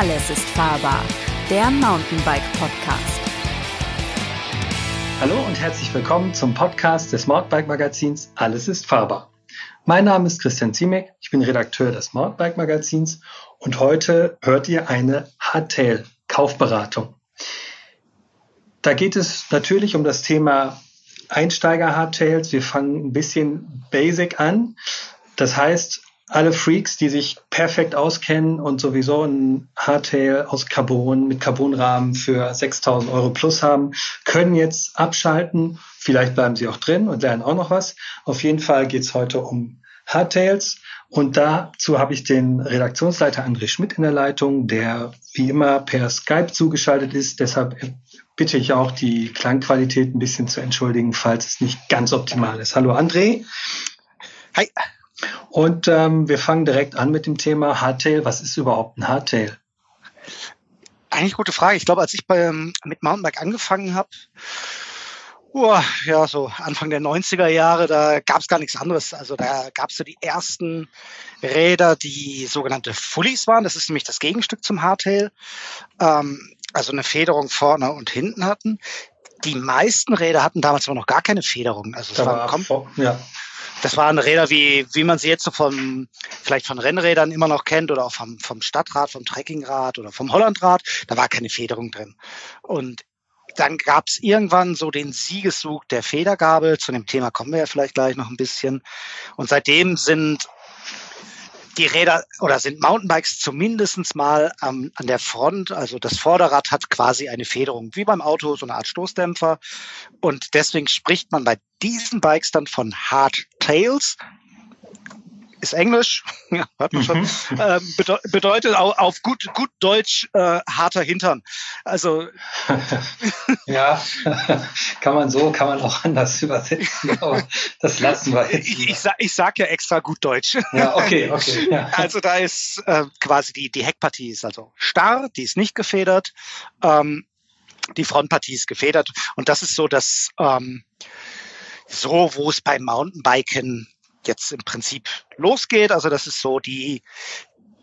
Alles ist fahrbar, der Mountainbike Podcast. Hallo und herzlich willkommen zum Podcast des Mountainbike Magazins Alles ist fahrbar. Mein Name ist Christian Ziemek, ich bin Redakteur des Mountainbike Magazins und heute hört ihr eine Hardtail Kaufberatung. Da geht es natürlich um das Thema Einsteiger Hardtails. Wir fangen ein bisschen basic an. Das heißt, alle Freaks, die sich perfekt auskennen und sowieso ein Hardtail aus Carbon mit Carbonrahmen für 6000 Euro plus haben, können jetzt abschalten. Vielleicht bleiben sie auch drin und lernen auch noch was. Auf jeden Fall geht's heute um Hardtails. Und dazu habe ich den Redaktionsleiter André Schmidt in der Leitung, der wie immer per Skype zugeschaltet ist. Deshalb bitte ich auch, die Klangqualität ein bisschen zu entschuldigen, falls es nicht ganz optimal ist. Hallo André. Hi. Und ähm, wir fangen direkt an mit dem Thema Hardtail. Was ist überhaupt ein Hardtail? Eigentlich gute Frage. Ich glaube, als ich bei, mit Mountainbike angefangen habe, oh, ja, so Anfang der 90er Jahre, da gab es gar nichts anderes. Also da gab es so die ersten Räder, die sogenannte Fullies waren. Das ist nämlich das Gegenstück zum Hardtail. Ähm, also eine Federung vorne und hinten hatten. Die meisten Räder hatten damals aber noch gar keine Federung. Also es Da war, war ja. das waren Räder, wie, wie man sie jetzt so von, vielleicht von Rennrädern immer noch kennt oder auch vom, vom Stadtrad, vom Trekkingrad oder vom Hollandrad. Da war keine Federung drin. Und dann gab es irgendwann so den Siegeszug der Federgabel. Zu dem Thema kommen wir ja vielleicht gleich noch ein bisschen. Und seitdem sind die Räder oder sind Mountainbikes zumindestens mal am, an der Front, also das Vorderrad hat quasi eine Federung, wie beim Auto, so eine Art Stoßdämpfer. Und deswegen spricht man bei diesen Bikes dann von Hardtails. Ist Englisch, ja, hört man schon. Mhm. Ähm, bedeu bedeutet au- auf gut, gut Deutsch äh, harter Hintern. Also ja, kann man so, kann man auch anders übersetzen, aber das lassen wir jetzt. ich, ich, sag, ich sag ja extra gut Deutsch. Ja, okay, okay. Ja. Also da ist äh, quasi die, die Heckpartie ist also starr, die ist nicht gefedert. Ähm, die Frontpartie ist gefedert. Und das ist so das, ähm, so wo es beim Mountainbiken jetzt im Prinzip losgeht. Also das ist so die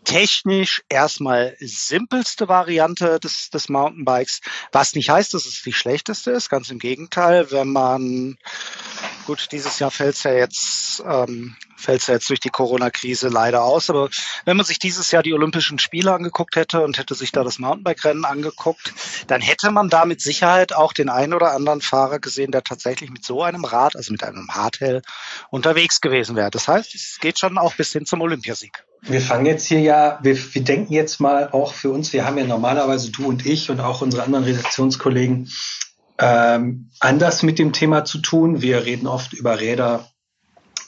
technisch erstmal simpelste Variante des, des Mountainbikes, was nicht heißt, dass es die schlechteste ist. Ganz im Gegenteil, wenn man gut, dieses Jahr fällt es ja jetzt, ähm, fällt's ja jetzt durch die Corona-Krise leider aus. Aber wenn man sich dieses Jahr die Olympischen Spiele angeguckt hätte und hätte sich da das Mountainbike-Rennen angeguckt, dann hätte man da mit Sicherheit auch den einen oder anderen Fahrer gesehen, der tatsächlich mit so einem Rad, also mit einem Hardtail, unterwegs gewesen wäre. Das heißt, es geht schon auch bis hin zum Olympiasieg. Wir fangen jetzt hier ja, wir, wir denken jetzt mal auch für uns, wir haben ja normalerweise du und ich und auch unsere anderen Redaktionskollegen ähm, anders mit dem Thema zu tun. Wir reden oft über Räder,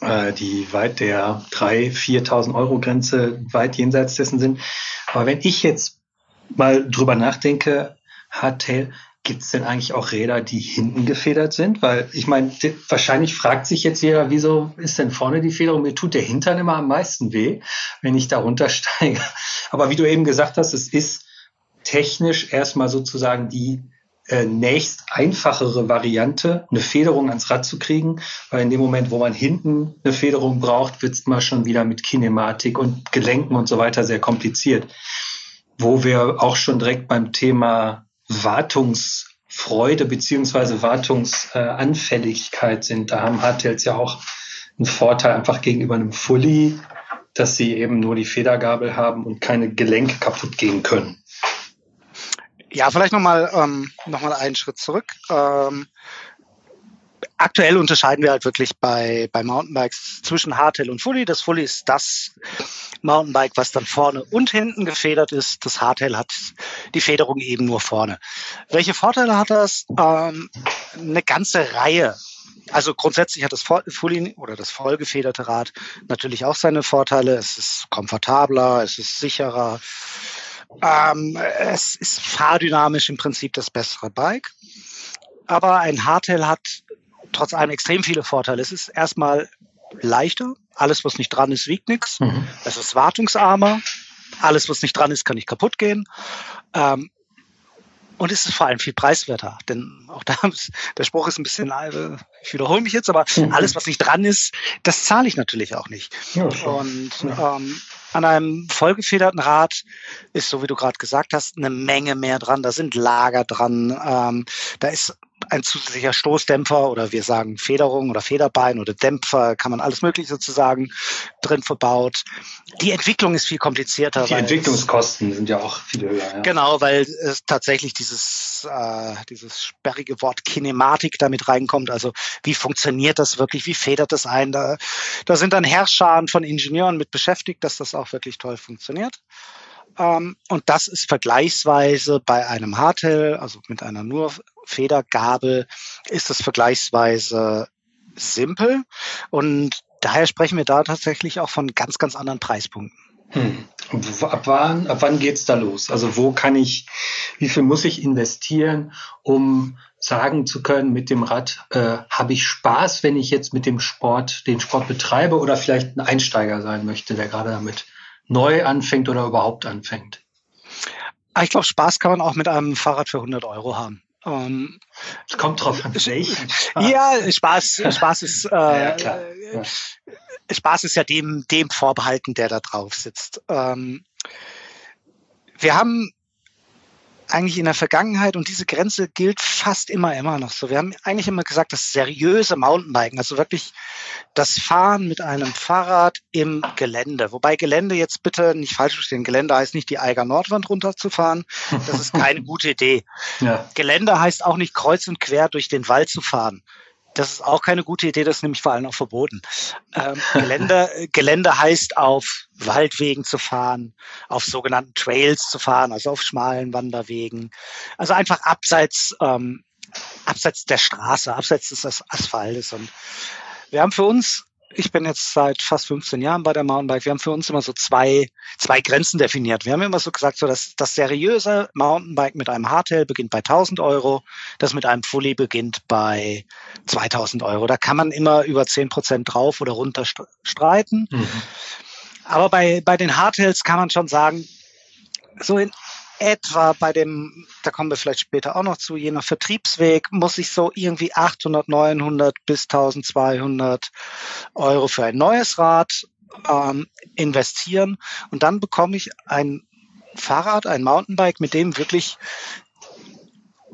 äh, die weit der 3.000, 4.000 Euro Grenze weit jenseits dessen sind. Aber wenn ich jetzt mal drüber nachdenke, Hardtail, gibt es denn eigentlich auch Räder, die hinten gefedert sind? Weil ich meine, wahrscheinlich fragt sich jetzt jeder, wieso ist denn vorne die Federung? Mir tut der Hintern immer am meisten weh, wenn ich da runtersteige. Aber wie du eben gesagt hast, es ist technisch erstmal sozusagen die äh, nächst einfachere Variante, eine Federung ans Rad zu kriegen, weil in dem Moment, wo man hinten eine Federung braucht, wird es mal schon wieder mit Kinematik und Gelenken und so weiter sehr kompliziert. Wo wir auch schon direkt beim Thema Wartungsfreude beziehungsweise Wartungsanfälligkeit sind. Da haben Hardtails ja auch einen Vorteil einfach gegenüber einem Fully, dass sie eben nur die Federgabel haben und keine Gelenke kaputt gehen können. Ja, vielleicht nochmal ähm, noch einen Schritt zurück. Ähm, aktuell unterscheiden wir halt wirklich bei, bei Mountainbikes zwischen Hardtail und Fully. Das Fully ist das Mountainbike, was dann vorne und hinten gefedert ist. Das Hardtail hat die Federung eben nur vorne. Welche Vorteile hat das? Ähm, eine ganze Reihe. Also grundsätzlich hat das Fully oder das vollgefederte Rad natürlich auch seine Vorteile. Es ist komfortabler, es ist sicherer. Ähm, es ist fahrdynamisch im Prinzip das bessere Bike. Aber ein Hardtail hat trotz allem extrem viele Vorteile. Es ist erstmal leichter. Alles, was nicht dran ist, wiegt nichts. Mhm. Es ist wartungsarmer. Alles, was nicht dran ist, kann nicht kaputt gehen. Ähm, und es ist vor allem viel preiswerter. Denn auch da, ist- der Spruch ist ein bisschen, äh, ich wiederhole mich jetzt, aber Mhm. alles, was nicht dran ist, das zahle ich natürlich auch nicht. Ja. Und Ja. ähm, An einem vollgefederten Rad ist, so wie du gerade gesagt hast, eine Menge mehr dran. Da sind Lager dran. Ähm, da ist ein zusätzlicher Stoßdämpfer oder wir sagen Federung oder Federbein oder Dämpfer, kann man alles Mögliche sozusagen drin verbaut. Die Entwicklung ist viel komplizierter. Die Entwicklungskosten sind ja auch viel höher. Ja. Genau, weil es tatsächlich dieses, äh, dieses sperrige Wort Kinematik damit reinkommt. Also wie funktioniert das wirklich? Wie federt das ein? Da, da sind dann Herrscharen von Ingenieuren mit beschäftigt, dass das auch wirklich toll funktioniert. Ähm, und das ist vergleichsweise bei einem Hardtail, also mit einer nur Federgabel, ist das vergleichsweise simpel. Und daher sprechen wir da tatsächlich auch von ganz, ganz anderen Preispunkten. Hm. Ab wann, ab wann geht's da los? Also wo kann ich, wie viel muss ich investieren, um sagen zu können, mit dem Rad äh, habe ich Spaß, wenn ich jetzt mit dem Sport den Sport betreibe oder vielleicht ein Einsteiger sein möchte, der gerade damit neu anfängt oder überhaupt anfängt? Ich glaube, Spaß kann man auch mit einem Fahrrad für 100 Euro haben. Ähm, es kommt drauf an, welchen. Ja, Spaß, Spaß ist, äh, ja, ja. Spaß ist ja dem, dem vorbehalten, der da drauf sitzt. Ähm, wir haben eigentlich in der Vergangenheit und diese Grenze gilt fast immer, immer noch so. Wir haben eigentlich immer gesagt, das seriöse Mountainbiken, also wirklich das Fahren mit einem Fahrrad im Gelände. Wobei Gelände jetzt bitte nicht falsch verstehen. Gelände heißt nicht die Eiger Nordwand runterzufahren. Das ist keine gute Idee. Ja. Gelände heißt auch nicht kreuz und quer durch den Wald zu fahren. Das ist auch keine gute Idee, das ist nämlich vor allem auch verboten. Ähm, Gelände, Gelände heißt auf Waldwegen zu fahren, auf sogenannten Trails zu fahren, also auf schmalen Wanderwegen. Also einfach abseits, ähm, abseits der Straße, abseits des Asphaltes. Und wir haben für uns ich bin jetzt seit fast 15 Jahren bei der Mountainbike. Wir haben für uns immer so zwei, zwei Grenzen definiert. Wir haben immer so gesagt, so dass das seriöse Mountainbike mit einem Hardtail beginnt bei 1000 Euro, das mit einem Fully beginnt bei 2000 Euro. Da kann man immer über 10 Prozent drauf oder runter streiten. Mhm. Aber bei, bei den Hardtails kann man schon sagen, so in etwa bei dem, da kommen wir vielleicht später auch noch zu, je nach Vertriebsweg, muss ich so irgendwie 800, 900 bis 1200 Euro für ein neues Rad ähm, investieren. Und dann bekomme ich ein Fahrrad, ein Mountainbike, mit dem wirklich,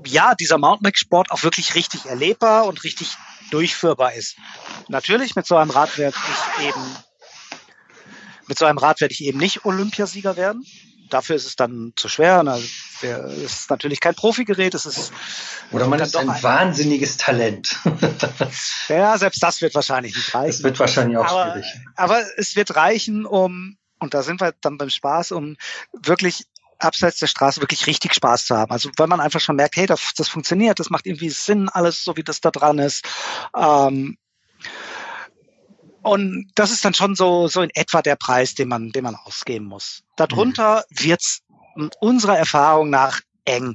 ja, dieser Mountainbike-Sport auch wirklich richtig erlebbar und richtig durchführbar ist. Natürlich mit so einem Rad werde ich eben, mit so einem Rad werde ich eben nicht Olympiasieger werden dafür ist es dann zu schwer. Also, es ist natürlich kein Profigerät. Es ist oder man ist ein, ein wahnsinniges Talent. ja, selbst das wird wahrscheinlich nicht reichen. Es wird wahrscheinlich auch aber, schwierig. Aber es wird reichen, um und da sind wir dann beim Spaß, um wirklich abseits der Straße wirklich richtig Spaß zu haben. Also wenn man einfach schon merkt, hey, das, das funktioniert, das macht irgendwie Sinn, alles so wie das da dran ist. Ähm, und das ist dann schon so, so in etwa der Preis, den man, den man ausgeben muss. Darunter mhm. wird's unserer Erfahrung nach eng.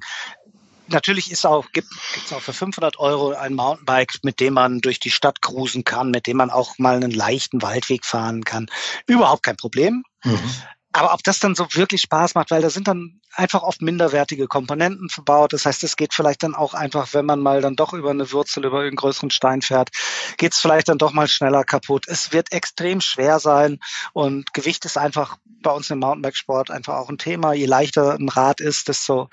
Natürlich ist auch, gibt es auch für 500 Euro ein Mountainbike, mit dem man durch die Stadt cruisen kann, mit dem man auch mal einen leichten Waldweg fahren kann. Überhaupt kein Problem. Mhm. Aber ob das dann so wirklich Spaß macht, weil da sind dann einfach oft minderwertige Komponenten verbaut. Das heißt, es geht vielleicht dann auch einfach, wenn man mal dann doch über eine Wurzel, über einen größeren Stein fährt, geht es vielleicht dann doch mal schneller kaputt. Es wird extrem schwer sein und Gewicht ist einfach bei uns im Mountainbike-Sport einfach auch ein Thema. Je leichter ein Rad ist, desto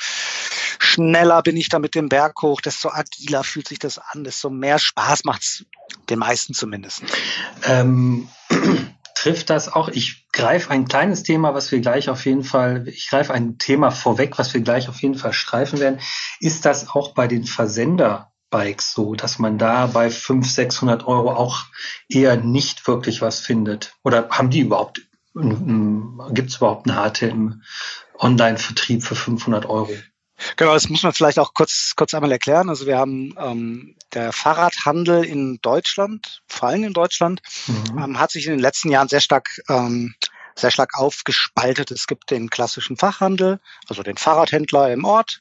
schneller bin ich da mit dem Berg hoch, desto agiler fühlt sich das an, desto mehr Spaß macht's den meisten zumindest. Ähm trifft das auch. Ich greife ein kleines Thema, was wir gleich auf jeden Fall, ich greife ein Thema vorweg, was wir gleich auf jeden Fall streifen werden. Ist das auch bei den Versenderbikes so, dass man da bei 500, 600 Euro auch eher nicht wirklich was findet? Oder haben die überhaupt, gibt es überhaupt eine harte im Online-Vertrieb für 500 Euro? Genau, das muss man vielleicht auch kurz, kurz einmal erklären. Also wir haben ähm, der Fahrradhandel in Deutschland, vor allem in Deutschland, mhm. ähm, hat sich in den letzten Jahren sehr stark ähm, sehr stark aufgespaltet. Es gibt den klassischen Fachhandel, also den Fahrradhändler im Ort,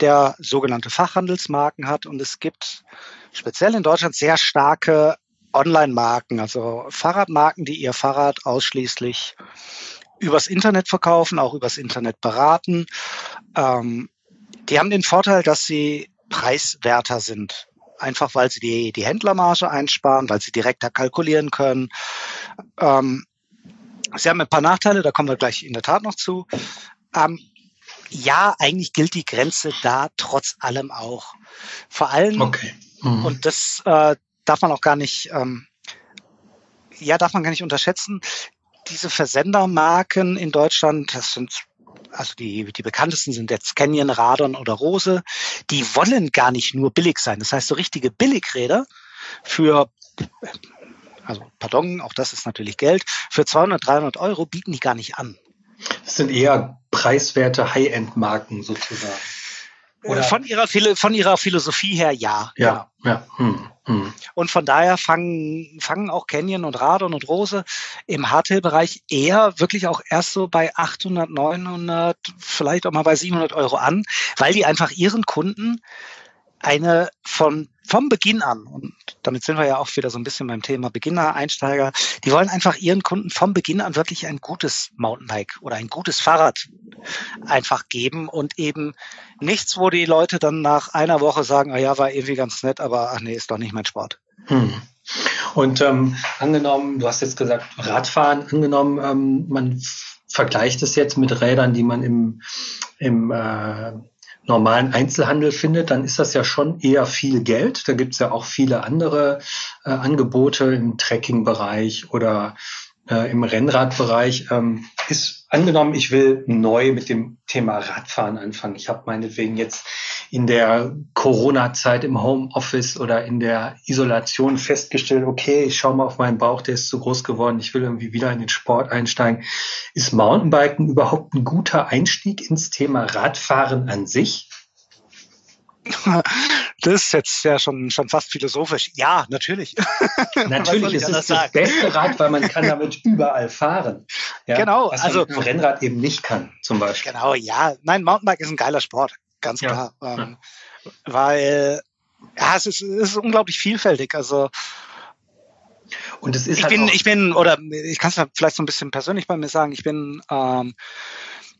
der sogenannte Fachhandelsmarken hat. Und es gibt speziell in Deutschland sehr starke Online-Marken, also Fahrradmarken, die ihr Fahrrad ausschließlich übers Internet verkaufen, auch übers Internet beraten. Ähm, die haben den Vorteil, dass sie preiswerter sind. Einfach weil sie die, die Händlermarge einsparen, weil sie direkter kalkulieren können. Ähm, Sie haben ein paar Nachteile, da kommen wir gleich in der Tat noch zu. Ähm, ja, eigentlich gilt die Grenze da trotz allem auch. Vor allem, okay. mhm. und das äh, darf man auch gar nicht, ähm, ja, darf man gar nicht unterschätzen. Diese Versendermarken in Deutschland, das sind also die, die bekanntesten sind jetzt Canyon, Radon oder Rose, die wollen gar nicht nur billig sein. Das heißt, so richtige Billigräder für, also pardon, auch das ist natürlich Geld, für 200, 300 Euro bieten die gar nicht an. Das sind eher preiswerte High-End-Marken sozusagen. Oder von ihrer, von ihrer Philosophie her ja. Ja, genau. ja. Hm, hm. Und von daher fangen, fangen auch Canyon und Radon und Rose im Hardtail-Bereich eher wirklich auch erst so bei 800, 900, vielleicht auch mal bei 700 Euro an, weil die einfach ihren Kunden eine von vom Beginn an, und damit sind wir ja auch wieder so ein bisschen beim Thema Beginner, Einsteiger, die wollen einfach ihren Kunden vom Beginn an wirklich ein gutes Mountainbike oder ein gutes Fahrrad einfach geben und eben nichts, wo die Leute dann nach einer Woche sagen, ah ja, war irgendwie ganz nett, aber ach nee, ist doch nicht mein Sport. Hm. Und ähm, angenommen, du hast jetzt gesagt, Radfahren, angenommen, ähm, man vergleicht es jetzt mit Rädern, die man im, im äh, normalen Einzelhandel findet, dann ist das ja schon eher viel Geld. Da gibt es ja auch viele andere äh, Angebote im Trekking-Bereich oder äh, im Rennradbereich. Ähm, ist angenommen, ich will neu mit dem Thema Radfahren anfangen. Ich habe meinetwegen jetzt in der Corona-Zeit im Homeoffice oder in der Isolation festgestellt, okay, ich schaue mal auf meinen Bauch, der ist zu groß geworden, ich will irgendwie wieder in den Sport einsteigen. Ist Mountainbiken überhaupt ein guter Einstieg ins Thema Radfahren an sich? Das ist jetzt ja schon, schon fast philosophisch. Ja, natürlich. Natürlich ist es das beste Rad, weil man kann damit überall fahren. Ja, genau. Was also man Rennrad eben nicht kann, zum Beispiel. Genau, ja. Nein, Mountainbike ist ein geiler Sport, ganz klar. Ja. Ähm, weil ja, es ist, es ist unglaublich vielfältig. Also und es ist ich halt bin, ich bin, oder ich kann es vielleicht so ein bisschen persönlich bei mir sagen, ich bin ähm,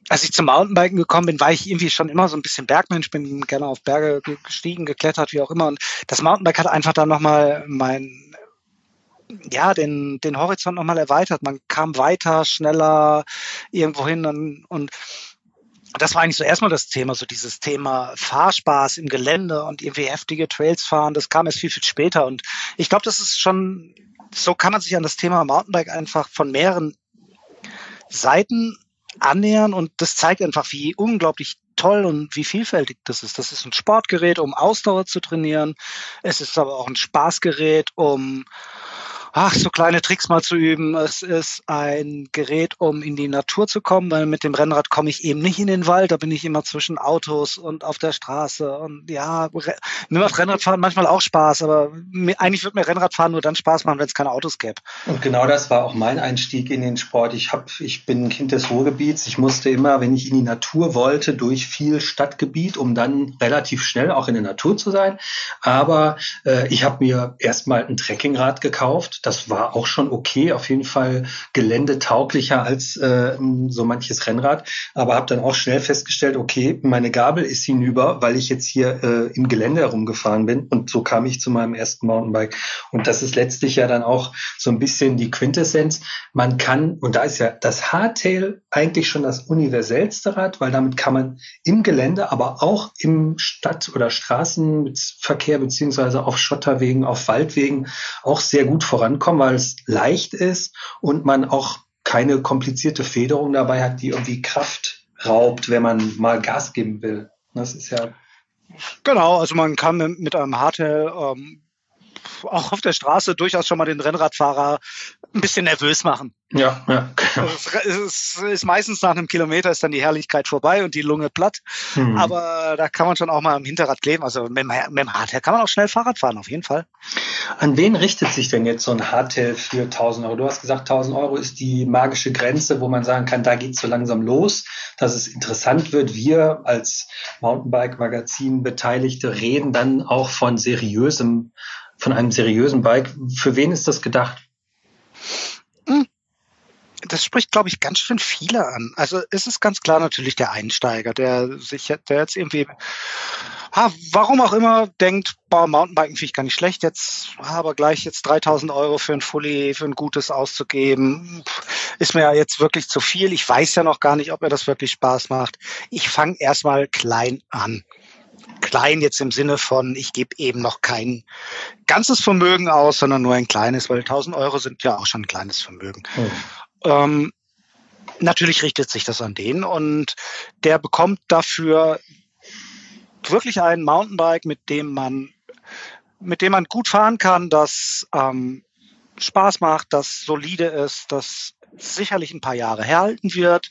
als ich zum Mountainbiken gekommen bin, war ich irgendwie schon immer so ein bisschen Bergmensch, bin gerne auf Berge gestiegen, geklettert, wie auch immer. Und das Mountainbike hat einfach dann nochmal mein, ja, den, den Horizont nochmal erweitert. Man kam weiter, schneller irgendwo hin und, und das war eigentlich so erstmal das Thema, so dieses Thema Fahrspaß im Gelände und irgendwie heftige Trails fahren. Das kam erst viel, viel später. Und ich glaube, das ist schon, so kann man sich an das Thema Mountainbike einfach von mehreren Seiten annähern und das zeigt einfach, wie unglaublich toll und wie vielfältig das ist. Das ist ein Sportgerät, um Ausdauer zu trainieren. Es ist aber auch ein Spaßgerät, um ach, so kleine Tricks mal zu üben. Es ist ein Gerät, um in die Natur zu kommen, weil mit dem Rennrad komme ich eben nicht in den Wald, da bin ich immer zwischen Autos und auf der Straße. Und ja, mir macht Rennradfahren manchmal auch Spaß, aber mir, eigentlich wird mir Rennradfahren nur dann Spaß machen, wenn es keine Autos gäbe. Und genau das war auch mein Einstieg in den Sport. Ich hab, ich bin ein Kind des Ruhrgebiets. Ich musste immer, wenn ich in die Natur wollte, durch viel Stadtgebiet, um dann relativ schnell auch in der Natur zu sein. Aber äh, ich habe mir erstmal ein Trekkingrad gekauft das war auch schon okay, auf jeden Fall geländetauglicher als äh, so manches Rennrad. Aber habe dann auch schnell festgestellt, okay, meine Gabel ist hinüber, weil ich jetzt hier äh, im Gelände herumgefahren bin. Und so kam ich zu meinem ersten Mountainbike. Und das ist letztlich ja dann auch so ein bisschen die Quintessenz. Man kann, und da ist ja das Hardtail eigentlich schon das universellste Rad, weil damit kann man im Gelände, aber auch im Stadt- oder Straßenverkehr beziehungsweise auf Schotterwegen, auf Waldwegen auch sehr gut voran vorankommen, weil es leicht ist und man auch keine komplizierte Federung dabei hat, die irgendwie Kraft raubt, wenn man mal Gas geben will. Das ist ja. Genau, also man kann mit einem Hardtail ähm, auch auf der Straße durchaus schon mal den Rennradfahrer ein bisschen nervös machen. Ja, ja. Genau. Es ist meistens nach einem Kilometer ist dann die Herrlichkeit vorbei und die Lunge platt. Hm. Aber da kann man schon auch mal am Hinterrad kleben. Also mit dem, mit dem Hardtail kann man auch schnell Fahrrad fahren, auf jeden Fall. An wen richtet sich denn jetzt so ein Hardtail für 1000 Euro? Du hast gesagt, 1000 Euro ist die magische Grenze, wo man sagen kann, da geht es so langsam los, dass es interessant wird. Wir als Mountainbike-Magazin Beteiligte reden dann auch von seriösem von einem seriösen Bike. Für wen ist das gedacht? Hm. Das spricht, glaube ich, ganz schön viele an. Also es ist ganz klar natürlich der Einsteiger, der sich, der jetzt irgendwie, ha, warum auch immer, denkt, boah, Mountainbiken finde ich gar nicht schlecht, jetzt aber gleich jetzt 3000 Euro für ein Fully, für ein gutes auszugeben. ist mir ja jetzt wirklich zu viel. Ich weiß ja noch gar nicht, ob mir das wirklich Spaß macht. Ich fange erstmal klein an. Klein jetzt im Sinne von, ich gebe eben noch kein ganzes Vermögen aus, sondern nur ein kleines, weil 1000 Euro sind ja auch schon ein kleines Vermögen. Mhm. Ähm, natürlich richtet sich das an den und der bekommt dafür wirklich ein Mountainbike, mit dem man mit dem man gut fahren kann, das ähm, Spaß macht, das solide ist, das sicherlich ein paar Jahre herhalten wird,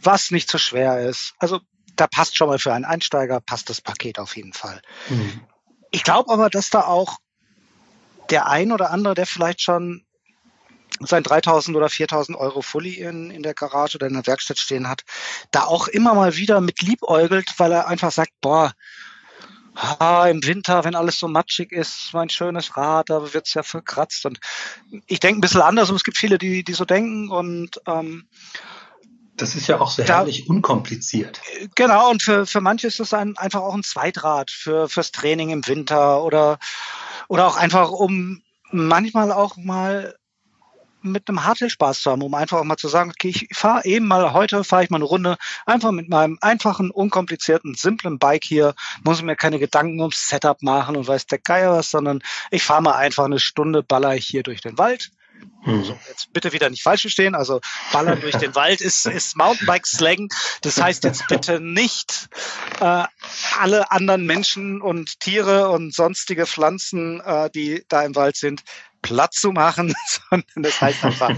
was nicht so schwer ist. Also da passt schon mal für einen Einsteiger, passt das Paket auf jeden Fall. Mhm. Ich glaube aber, dass da auch der ein oder andere, der vielleicht schon sein 3000 oder 4000 Euro Fully in, in der Garage oder in der Werkstatt stehen hat, da auch immer mal wieder mit liebäugelt, weil er einfach sagt, boah, ah, im Winter, wenn alles so matschig ist, mein schönes Rad, da wird's ja verkratzt. Und ich denke ein bisschen anders und es gibt viele, die, die so denken und ähm, das ist ja auch so herrlich da, unkompliziert. Genau, und für, für manche ist das ein, einfach auch ein Zweitrad für, fürs Training im Winter oder, oder auch einfach, um manchmal auch mal mit einem Hardtail Spaß zu haben, um einfach auch mal zu sagen, okay, ich fahre eben mal, heute fahre ich mal eine Runde, einfach mit meinem einfachen, unkomplizierten, simplen Bike hier, muss mir keine Gedanken ums Setup machen und weiß der Geier was, sondern ich fahre mal einfach eine Stunde, baller ich hier durch den Wald. Hm. So, jetzt bitte wieder nicht falsch verstehen. Also ballern durch den Wald ist, ist Mountainbike-Slang. Das heißt jetzt bitte nicht äh, alle anderen Menschen und Tiere und sonstige Pflanzen, äh, die da im Wald sind, platt zu machen, sondern das heißt einfach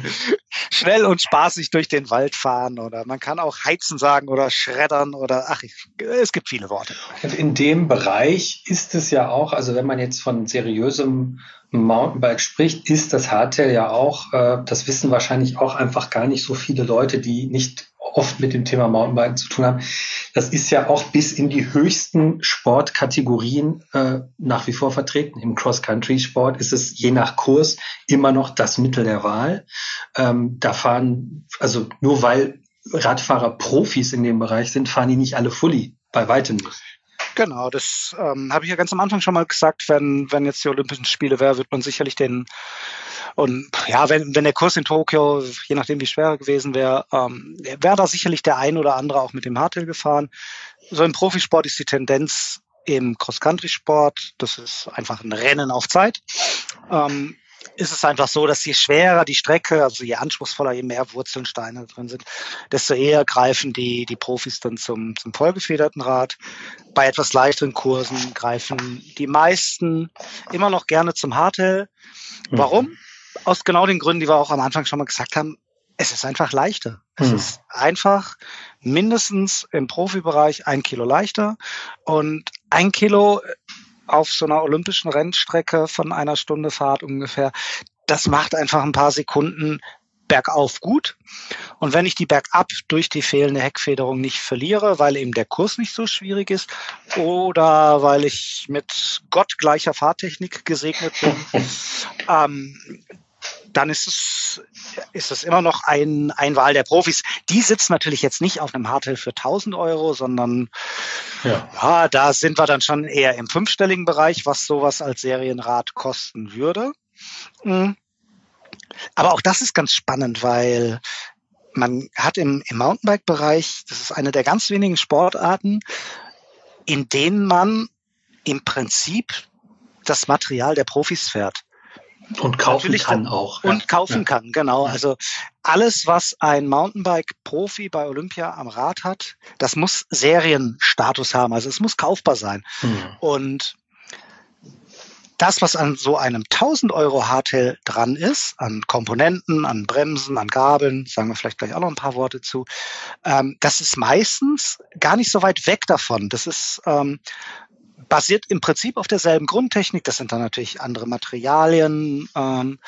schnell und spaßig durch den Wald fahren oder man kann auch heizen sagen oder schreddern oder ach, es gibt viele Worte. Und in dem Bereich ist es ja auch, also wenn man jetzt von seriösem Mountainbike spricht, ist das Hardtail ja auch, äh, das wissen wahrscheinlich auch einfach gar nicht so viele Leute, die nicht oft mit dem Thema Mountainbiken zu tun haben. Das ist ja auch bis in die höchsten Sportkategorien äh, nach wie vor vertreten. Im Cross-Country-Sport ist es je nach Kurs immer noch das Mittel der Wahl. Ähm, da fahren, also nur weil Radfahrer Profis in dem Bereich sind, fahren die nicht alle fully. Bei weitem nicht. Genau, das ähm, habe ich ja ganz am Anfang schon mal gesagt. Wenn, wenn jetzt die Olympischen Spiele wäre, wird man sicherlich den und ja, wenn, wenn der Kurs in Tokio, je nachdem wie schwer er gewesen wäre, ähm, wäre da sicherlich der ein oder andere auch mit dem Hardtail gefahren. So im Profisport ist die Tendenz im Cross-Country-Sport, das ist einfach ein Rennen auf Zeit. Ähm, ist es einfach so, dass je schwerer die Strecke, also je anspruchsvoller, je mehr Wurzelsteine drin sind, desto eher greifen die, die Profis dann zum, zum vollgefederten Rad. Bei etwas leichteren Kursen greifen die meisten immer noch gerne zum Hardtail. Warum? Mhm aus genau den Gründen, die wir auch am Anfang schon mal gesagt haben, es ist einfach leichter. Es hm. ist einfach mindestens im Profibereich ein Kilo leichter und ein Kilo auf so einer olympischen Rennstrecke von einer Stunde Fahrt ungefähr. Das macht einfach ein paar Sekunden bergauf gut. Und wenn ich die bergab durch die fehlende Heckfederung nicht verliere, weil eben der Kurs nicht so schwierig ist oder weil ich mit gottgleicher Fahrtechnik gesegnet bin, ähm, dann ist es, ist es immer noch ein, ein Wahl der Profis. Die sitzen natürlich jetzt nicht auf einem Hardtail für 1000 Euro, sondern ja. ja. da sind wir dann schon eher im fünfstelligen Bereich, was sowas als Serienrad kosten würde. Mhm. Aber auch das ist ganz spannend, weil man hat im, im Mountainbike-Bereich, das ist eine der ganz wenigen Sportarten, in denen man im Prinzip das Material der Profis fährt. Und kaufen Natürlich kann auch. Und ja. kaufen ja. kann, genau. Also alles, was ein Mountainbike-Profi bei Olympia am Rad hat, das muss Serienstatus haben. Also es muss kaufbar sein. Mhm. Und das, was an so einem 1000 Euro Hardtail dran ist, an Komponenten, an Bremsen, an Gabeln, sagen wir vielleicht gleich auch noch ein paar Worte zu, ähm, das ist meistens gar nicht so weit weg davon. Das ist ähm, basiert im Prinzip auf derselben Grundtechnik. Das sind dann natürlich andere Materialien. Ähm,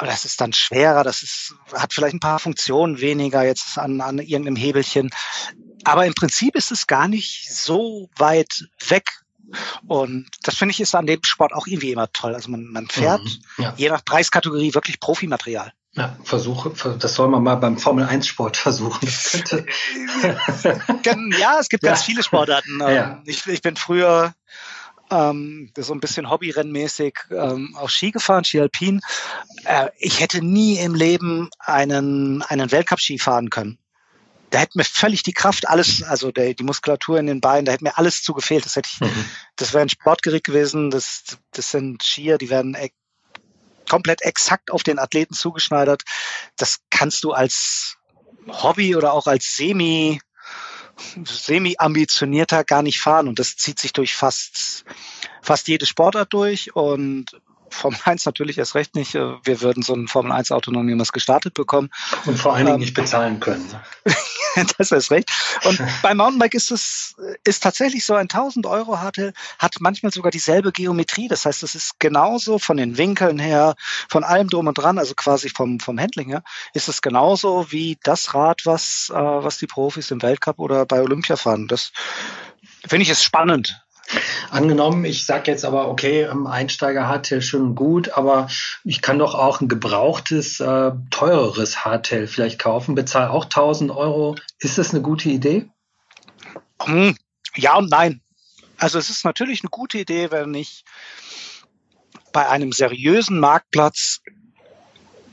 das ist dann schwerer, das ist, hat vielleicht ein paar Funktionen weniger jetzt an, an irgendeinem Hebelchen. Aber im Prinzip ist es gar nicht so weit weg. Und das finde ich ist an dem Sport auch irgendwie immer toll. Also man, man fährt mhm, ja. je nach Preiskategorie wirklich Profimaterial. Ja, versuche, das soll man mal beim Formel 1 Sport versuchen. ja, es gibt ja. ganz viele Sportarten. Ja. Ähm, ich, ich bin früher ähm, so ein bisschen hobbyrennmäßig ähm, auch Ski gefahren, Ski Alpin. Äh, ich hätte nie im Leben einen, einen Weltcup-Ski fahren können. Da hätte mir völlig die Kraft, alles, also der, die Muskulatur in den Beinen, da hätte mir alles zu gefehlt. Das hätte ich, mhm. das wäre ein Sportgerät gewesen. Das, das sind Skier, die werden e komplett exakt auf den Athleten zugeschneidert. Das kannst du als Hobby oder auch als Semi semi-ambitionierter gar nicht fahren und das zieht sich durch fast, fast jede Sportart durch und Formel 1 natürlich erst recht nicht. Wir würden so ein Formel 1 Auto noch niemals gestartet bekommen. Und vor allen Dingen ähm, nicht bezahlen können. das ist recht. Und beim Mountainbike ist es ist tatsächlich so ein 1000 Euro hatte, hat manchmal sogar dieselbe Geometrie. Das heißt, es ist genauso von den Winkeln her, von allem drum und dran, also quasi vom, vom Handling her, ist es genauso wie das Rad, was, äh, was die Profis im Weltcup oder bei Olympia fahren. Das finde ich es spannend. Angenommen, ich sage jetzt aber, okay, Einsteiger Hardtail schön gut, aber ich kann doch auch ein gebrauchtes, äh, teureres Hardtail vielleicht kaufen, bezahle auch 1000 Euro. Ist das eine gute Idee? Hm, ja und nein. Also es ist natürlich eine gute Idee, wenn ich bei einem seriösen Marktplatz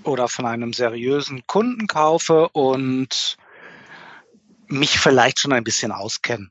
oder von einem seriösen Kunden kaufe und mich vielleicht schon ein bisschen auskenne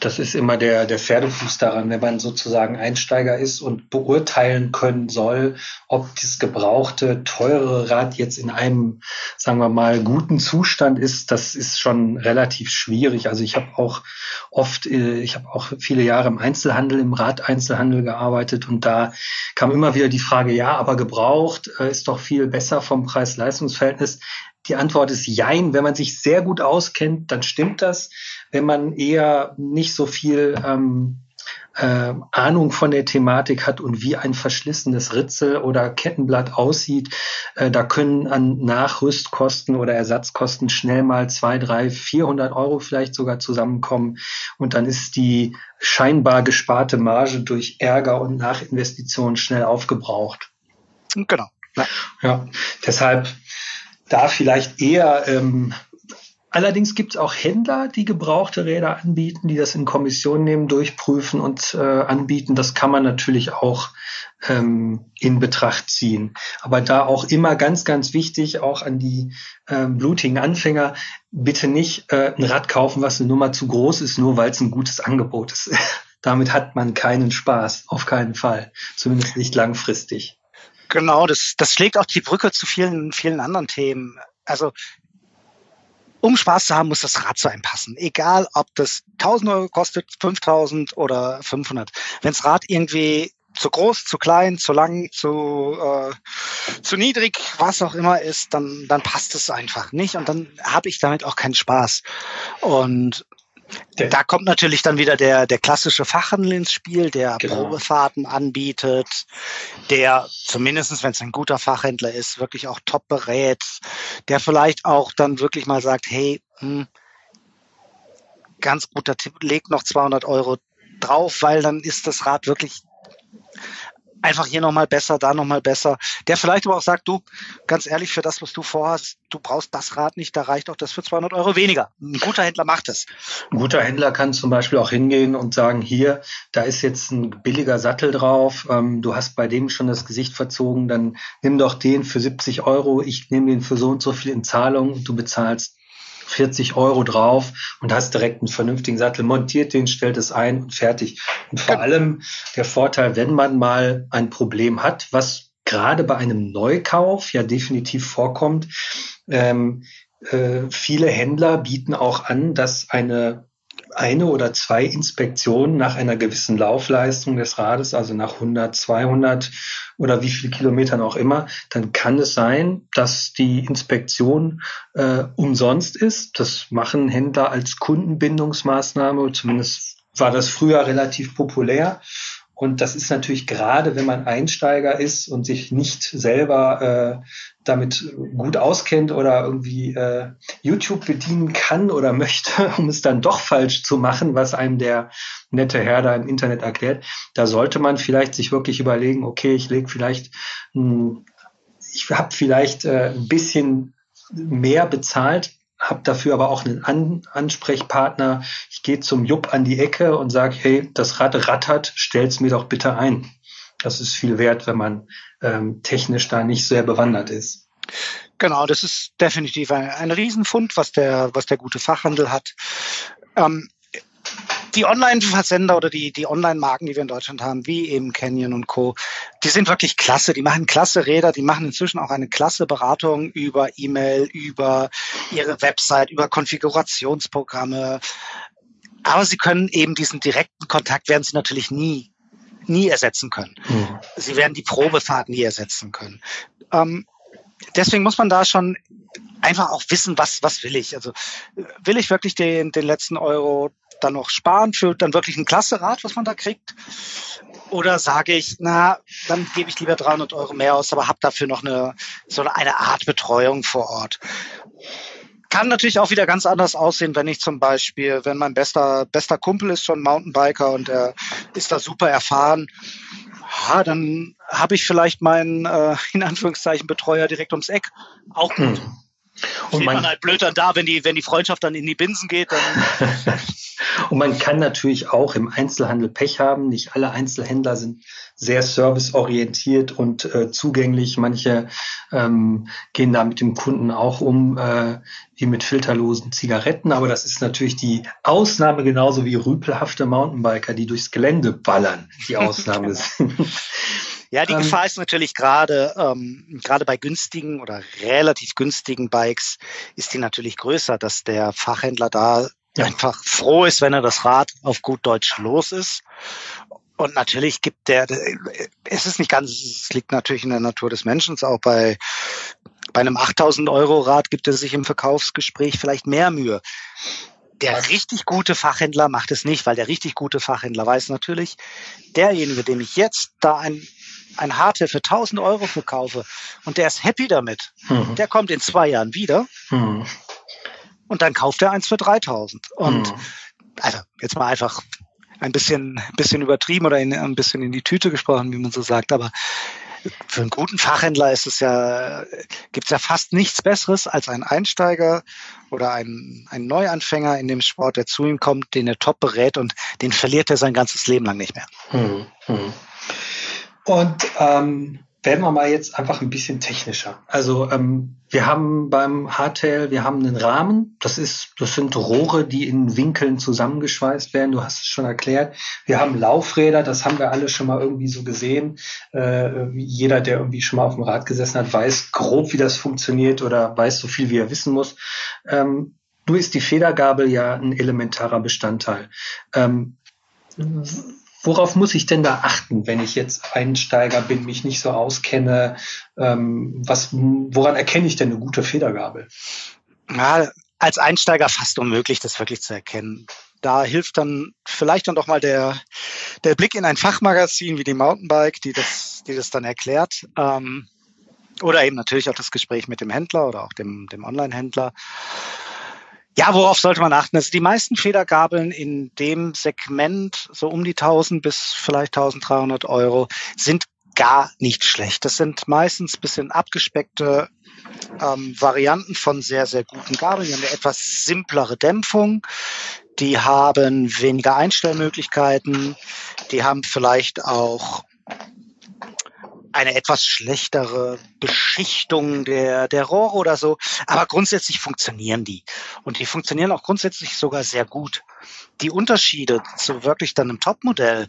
das ist immer der, der Pferdefuß daran, wenn man sozusagen Einsteiger ist und beurteilen können soll, ob das gebrauchte, teure Rad jetzt in einem, sagen wir mal, guten Zustand ist, das ist schon relativ schwierig. Also ich habe auch oft, äh, ich habe auch viele Jahre im Einzelhandel, im Radeinzelhandel gearbeitet und da kam immer wieder die Frage, ja, aber gebraucht äh, ist doch viel besser vom Preis-Leistungs-Verhältnis. Die Antwort ist Jein. Wenn man sich sehr gut auskennt, dann stimmt das. Wenn man eher nicht so viel ähm, äh, Ahnung von der Thematik hat und wie ein verschlissenes Ritzel oder Kettenblatt aussieht, äh, da können an Nachrüstkosten oder Ersatzkosten schnell mal zwei, drei, vierhundert Euro vielleicht sogar zusammenkommen. Und dann ist die scheinbar gesparte Marge durch Ärger und Nachinvestitionen schnell aufgebraucht. Genau. Ja, ja. deshalb da vielleicht eher ähm, Allerdings gibt es auch Händler, die gebrauchte Räder anbieten, die das in Kommission nehmen, durchprüfen und äh, anbieten. Das kann man natürlich auch ähm, in Betracht ziehen. Aber da auch immer ganz, ganz wichtig, auch an die ähm, blutigen Anfänger, bitte nicht äh, ein Rad kaufen, was eine Nummer zu groß ist, nur weil es ein gutes Angebot ist. Damit hat man keinen Spaß, auf keinen Fall. Zumindest nicht langfristig. Genau, das, das schlägt auch die Brücke zu vielen, vielen anderen Themen. Also um Spaß zu haben, muss das Rad zu einem passen. Egal, ob das 1000 Euro kostet, 5000 oder 500. Wenn das Rad irgendwie zu groß, zu klein, zu lang, zu, äh, zu niedrig, was auch immer ist, dann, dann passt es einfach nicht und dann habe ich damit auch keinen Spaß. Und da kommt natürlich dann wieder der, der klassische Fachhandel ins Spiel, der genau. Probefahrten anbietet, der zumindestens, wenn es ein guter Fachhändler ist, wirklich auch top berät, der vielleicht auch dann wirklich mal sagt, hey, hm, ganz guter Tipp, leg noch 200 Euro drauf, weil dann ist das Rad wirklich einfach hier nochmal besser, da nochmal besser. Der vielleicht aber auch sagt, du, ganz ehrlich, für das, was du vorhast, du brauchst das Rad nicht, da reicht auch das für 200 Euro weniger. Ein guter Händler macht es. Ein guter Händler kann zum Beispiel auch hingehen und sagen, hier, da ist jetzt ein billiger Sattel drauf, ähm, du hast bei dem schon das Gesicht verzogen, dann nimm doch den für 70 Euro, ich nehme den für so und so viel in Zahlung, du bezahlst 40 Euro drauf und hast direkt einen vernünftigen Sattel, montiert den, stellt es ein und fertig. Und vor allem der Vorteil, wenn man mal ein Problem hat, was gerade bei einem Neukauf ja definitiv vorkommt, ähm, äh, viele Händler bieten auch an, dass eine eine oder zwei Inspektionen nach einer gewissen Laufleistung des Rades, also nach 100, 200 oder wie viele Kilometern auch immer, dann kann es sein, dass die Inspektion äh, umsonst ist. Das machen Händler als Kundenbindungsmaßnahme, zumindest war das früher relativ populär. Und das ist natürlich gerade, wenn man Einsteiger ist und sich nicht selber äh, damit gut auskennt oder irgendwie äh, YouTube bedienen kann oder möchte, um es dann doch falsch zu machen, was einem der nette Herr da im Internet erklärt, da sollte man vielleicht sich wirklich überlegen, okay, ich lege vielleicht, mh, ich habe vielleicht äh, ein bisschen mehr bezahlt, habe dafür aber auch einen An Ansprechpartner. Ich gehe zum Jupp an die Ecke und sage, hey, das Rad rattert, stell's mir doch bitte ein. Das ist viel wert, wenn man ähm, technisch da nicht sehr bewandert ist. Genau, das ist definitiv ein, ein Riesenfund, was der, was der gute Fachhandel hat. Ähm, die Online-Versender oder die, die Online-Marken, die wir in Deutschland haben, wie eben Canyon und Co., die sind wirklich klasse. Die machen klasse Räder, die machen inzwischen auch eine klasse Beratung über E-Mail, über ihre Website, über Konfigurationsprogramme. Aber sie können eben diesen direkten Kontakt, werden sie natürlich nie, nie ersetzen können. Mhm. Sie werden die Probefahrt nie ersetzen können. Ähm, deswegen muss man da schon einfach auch wissen, was, was will ich. Also will ich wirklich den, den letzten Euro dann noch sparen für dann wirklich ein klasse Rad, was man da kriegt? Oder sage ich, na, dann gebe ich lieber 300 Euro mehr aus, aber habe dafür noch eine, so eine Art Betreuung vor Ort. Kann natürlich auch wieder ganz anders aussehen, wenn ich zum Beispiel, wenn mein bester, bester Kumpel ist schon Mountainbiker und er ist da super erfahren, ja, dann habe ich vielleicht meinen, äh, in Anführungszeichen, Betreuer direkt ums Eck. Auch gut. Hm. Und man, man halt blöd dann da, wenn die, wenn die Freundschaft dann in die Binsen geht. Und man kann natürlich auch im Einzelhandel Pech haben. Nicht alle Einzelhändler sind sehr serviceorientiert und äh, zugänglich. Manche ähm, gehen da mit dem Kunden auch um äh, wie mit filterlosen Zigaretten. Aber das ist natürlich die Ausnahme genauso wie rüpelhafte Mountainbiker, die durchs Gelände ballern, die Ausnahme sind. Ja, die ähm, Gefahr ist natürlich gerade ähm, gerade bei günstigen oder relativ günstigen Bikes ist die natürlich größer, dass der Fachhändler da ja. einfach froh ist, wenn er das Rad auf gut Deutsch los ist. Und natürlich gibt der, es ist nicht ganz, es liegt natürlich in der Natur des Menschen, auch bei, bei einem 8000 Euro Rad gibt er sich im Verkaufsgespräch vielleicht mehr Mühe. Der richtig gute Fachhändler macht es nicht, weil der richtig gute Fachhändler weiß natürlich, derjenige, dem ich jetzt da ein ein Hardtail für 1000 Euro verkaufe und der ist happy damit, mhm. der kommt in zwei Jahren wieder mhm. und dann kauft er eins für 3000. Und mhm. also jetzt mal einfach ein bisschen, bisschen übertrieben oder in, ein bisschen in die Tüte gesprochen, wie man so sagt, aber für einen guten Fachhändler ist es ja, gibt es ja fast nichts Besseres als ein Einsteiger oder ein, ein Neuanfänger in dem Sport, der zu ihm kommt, den er top berät und den verliert er sein ganzes Leben lang nicht mehr. Hm, hm. Und ähm, werden wir mal jetzt einfach ein bisschen technischer. Also ähm, wir haben beim Hardtail, wir haben einen Rahmen. Das ist, das sind Rohre, die in Winkeln zusammengeschweißt werden. Du hast es schon erklärt. Wir haben Laufräder, das haben wir alle schon mal irgendwie so gesehen. Äh, jeder, der irgendwie schon mal auf dem Rad gesessen hat, weiß grob, wie das funktioniert oder weiß so viel, wie er wissen muss. Ähm, du ist die Federgabel ja ein elementarer Bestandteil. Ähm, Worauf muss ich denn da achten, wenn ich jetzt Einsteiger bin, mich nicht so auskenne? Ähm, was, woran erkenne ich denn eine gute Federgabel? Ja, als Einsteiger fast unmöglich, das wirklich zu erkennen. Da hilft dann vielleicht dann doch mal der, der Blick in ein Fachmagazin wie die Mountainbike, die das, die das dann erklärt. Ähm, oder eben natürlich auch das Gespräch mit dem Händler oder auch dem, dem Online-Händler. Ja, worauf sollte man achten? Also die meisten Federgabeln in dem Segment, so um die 1000 bis vielleicht 1300 Euro, sind gar nicht schlecht. Das sind meistens bisschen abgespeckte ähm, Varianten von sehr, sehr guten Gabeln. Die haben eine etwas simplere Dämpfung. Die haben weniger Einstellmöglichkeiten. Die haben vielleicht auch eine etwas schlechtere Beschichtung der, der Rohre oder so. Aber grundsätzlich funktionieren die. Und die funktionieren auch grundsätzlich sogar sehr gut. Die Unterschiede zu wirklich dann einem Topmodell,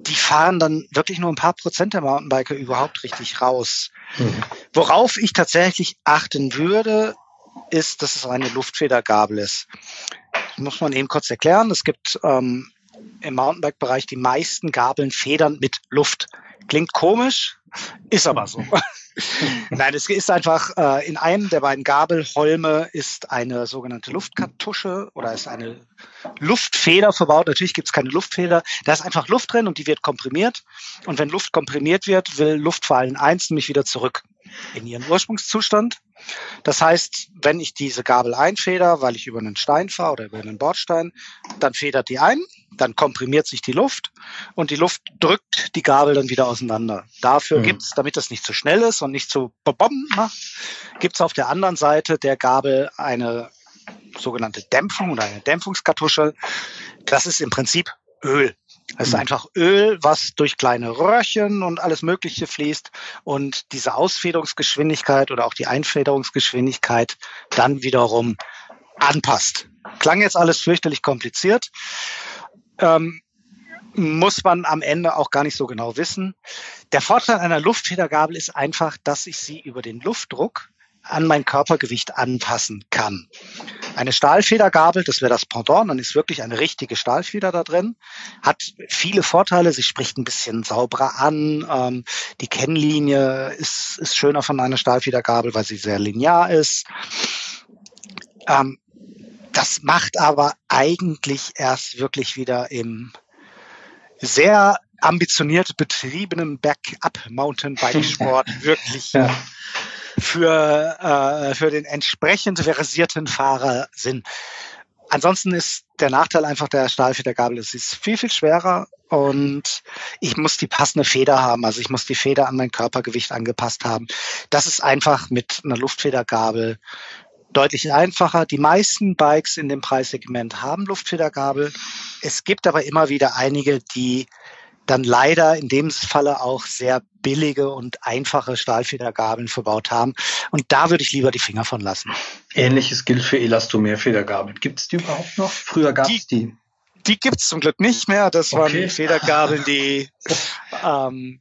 die fahren dann wirklich nur ein paar Prozent der Mountainbiker überhaupt richtig raus. Mhm. Worauf ich tatsächlich achten würde, ist, dass es eine Luftfedergabel ist. Das muss man eben kurz erklären. Es gibt ähm, im Mountainbike-Bereich die meisten Gabeln Federn mit Luft. Klingt komisch, ist aber so. Nein, es ist einfach, äh, in einem der beiden Gabelholme ist eine sogenannte Luftkartusche oder ist eine Luftfeder verbaut. Natürlich gibt es keine Luftfeder. Da ist einfach Luft drin und die wird komprimiert. Und wenn Luft komprimiert wird, will Luft vor allem eins, nämlich wieder zurück in ihren Ursprungszustand. Das heißt, wenn ich diese Gabel einfeder, weil ich über einen Stein fahre oder über einen Bordstein, dann federt die ein, dann komprimiert sich die Luft und die Luft drückt die Gabel dann wieder auseinander. Dafür mhm. gibt's, damit das nicht zu schnell ist und nicht zu bom macht, gibt's auf der anderen Seite der Gabel eine sogenannte Dämpfung oder eine Dämpfungskartusche. Das ist im Prinzip Öl. Es ist mhm. einfach Öl, was durch kleine Röhrchen und alles Mögliche fließt und diese Ausfederungsgeschwindigkeit oder auch die Einfederungsgeschwindigkeit dann wiederum anpasst. Klang jetzt alles fürchterlich kompliziert. Ähm, muss man am Ende auch gar nicht so genau wissen. Der Vorteil einer Luftfedergabel ist einfach, dass ich sie über den Luftdruck an mein Körpergewicht anpassen kann. Eine Stahlfedergabel, das wäre das Pendant, dann ist wirklich eine richtige Stahlfeder da drin, hat viele Vorteile. Sie spricht ein bisschen sauberer an. Ähm, die Kennlinie ist, ist schöner von einer Stahlfedergabel, weil sie sehr linear ist. Ähm, das macht aber eigentlich erst wirklich wieder im sehr ambitioniert betriebenen Backup-Mountainbike-Sport wirklich ja für, äh, für den entsprechend versierten Fahrer sind. Ansonsten ist der Nachteil einfach der Stahlfedergabel, es ist viel, viel schwerer und ich muss die passende Feder haben. Also ich muss die Feder an mein Körpergewicht angepasst haben. Das ist einfach mit einer Luftfedergabel deutlich einfacher. Die meisten Bikes in dem Preissegment haben Luftfedergabel. Es gibt aber immer wieder einige, die dann leider in dem Falle auch sehr billige und einfache Stahlfedergabeln verbaut haben. Und da würde ich lieber die Finger von lassen. Ähnliches gilt für Elastomer-Federgabeln. Gibt es die überhaupt noch? Früher gab es die. Die gibt es zum Glück nicht mehr. Das okay. waren Federgabeln, die, ähm,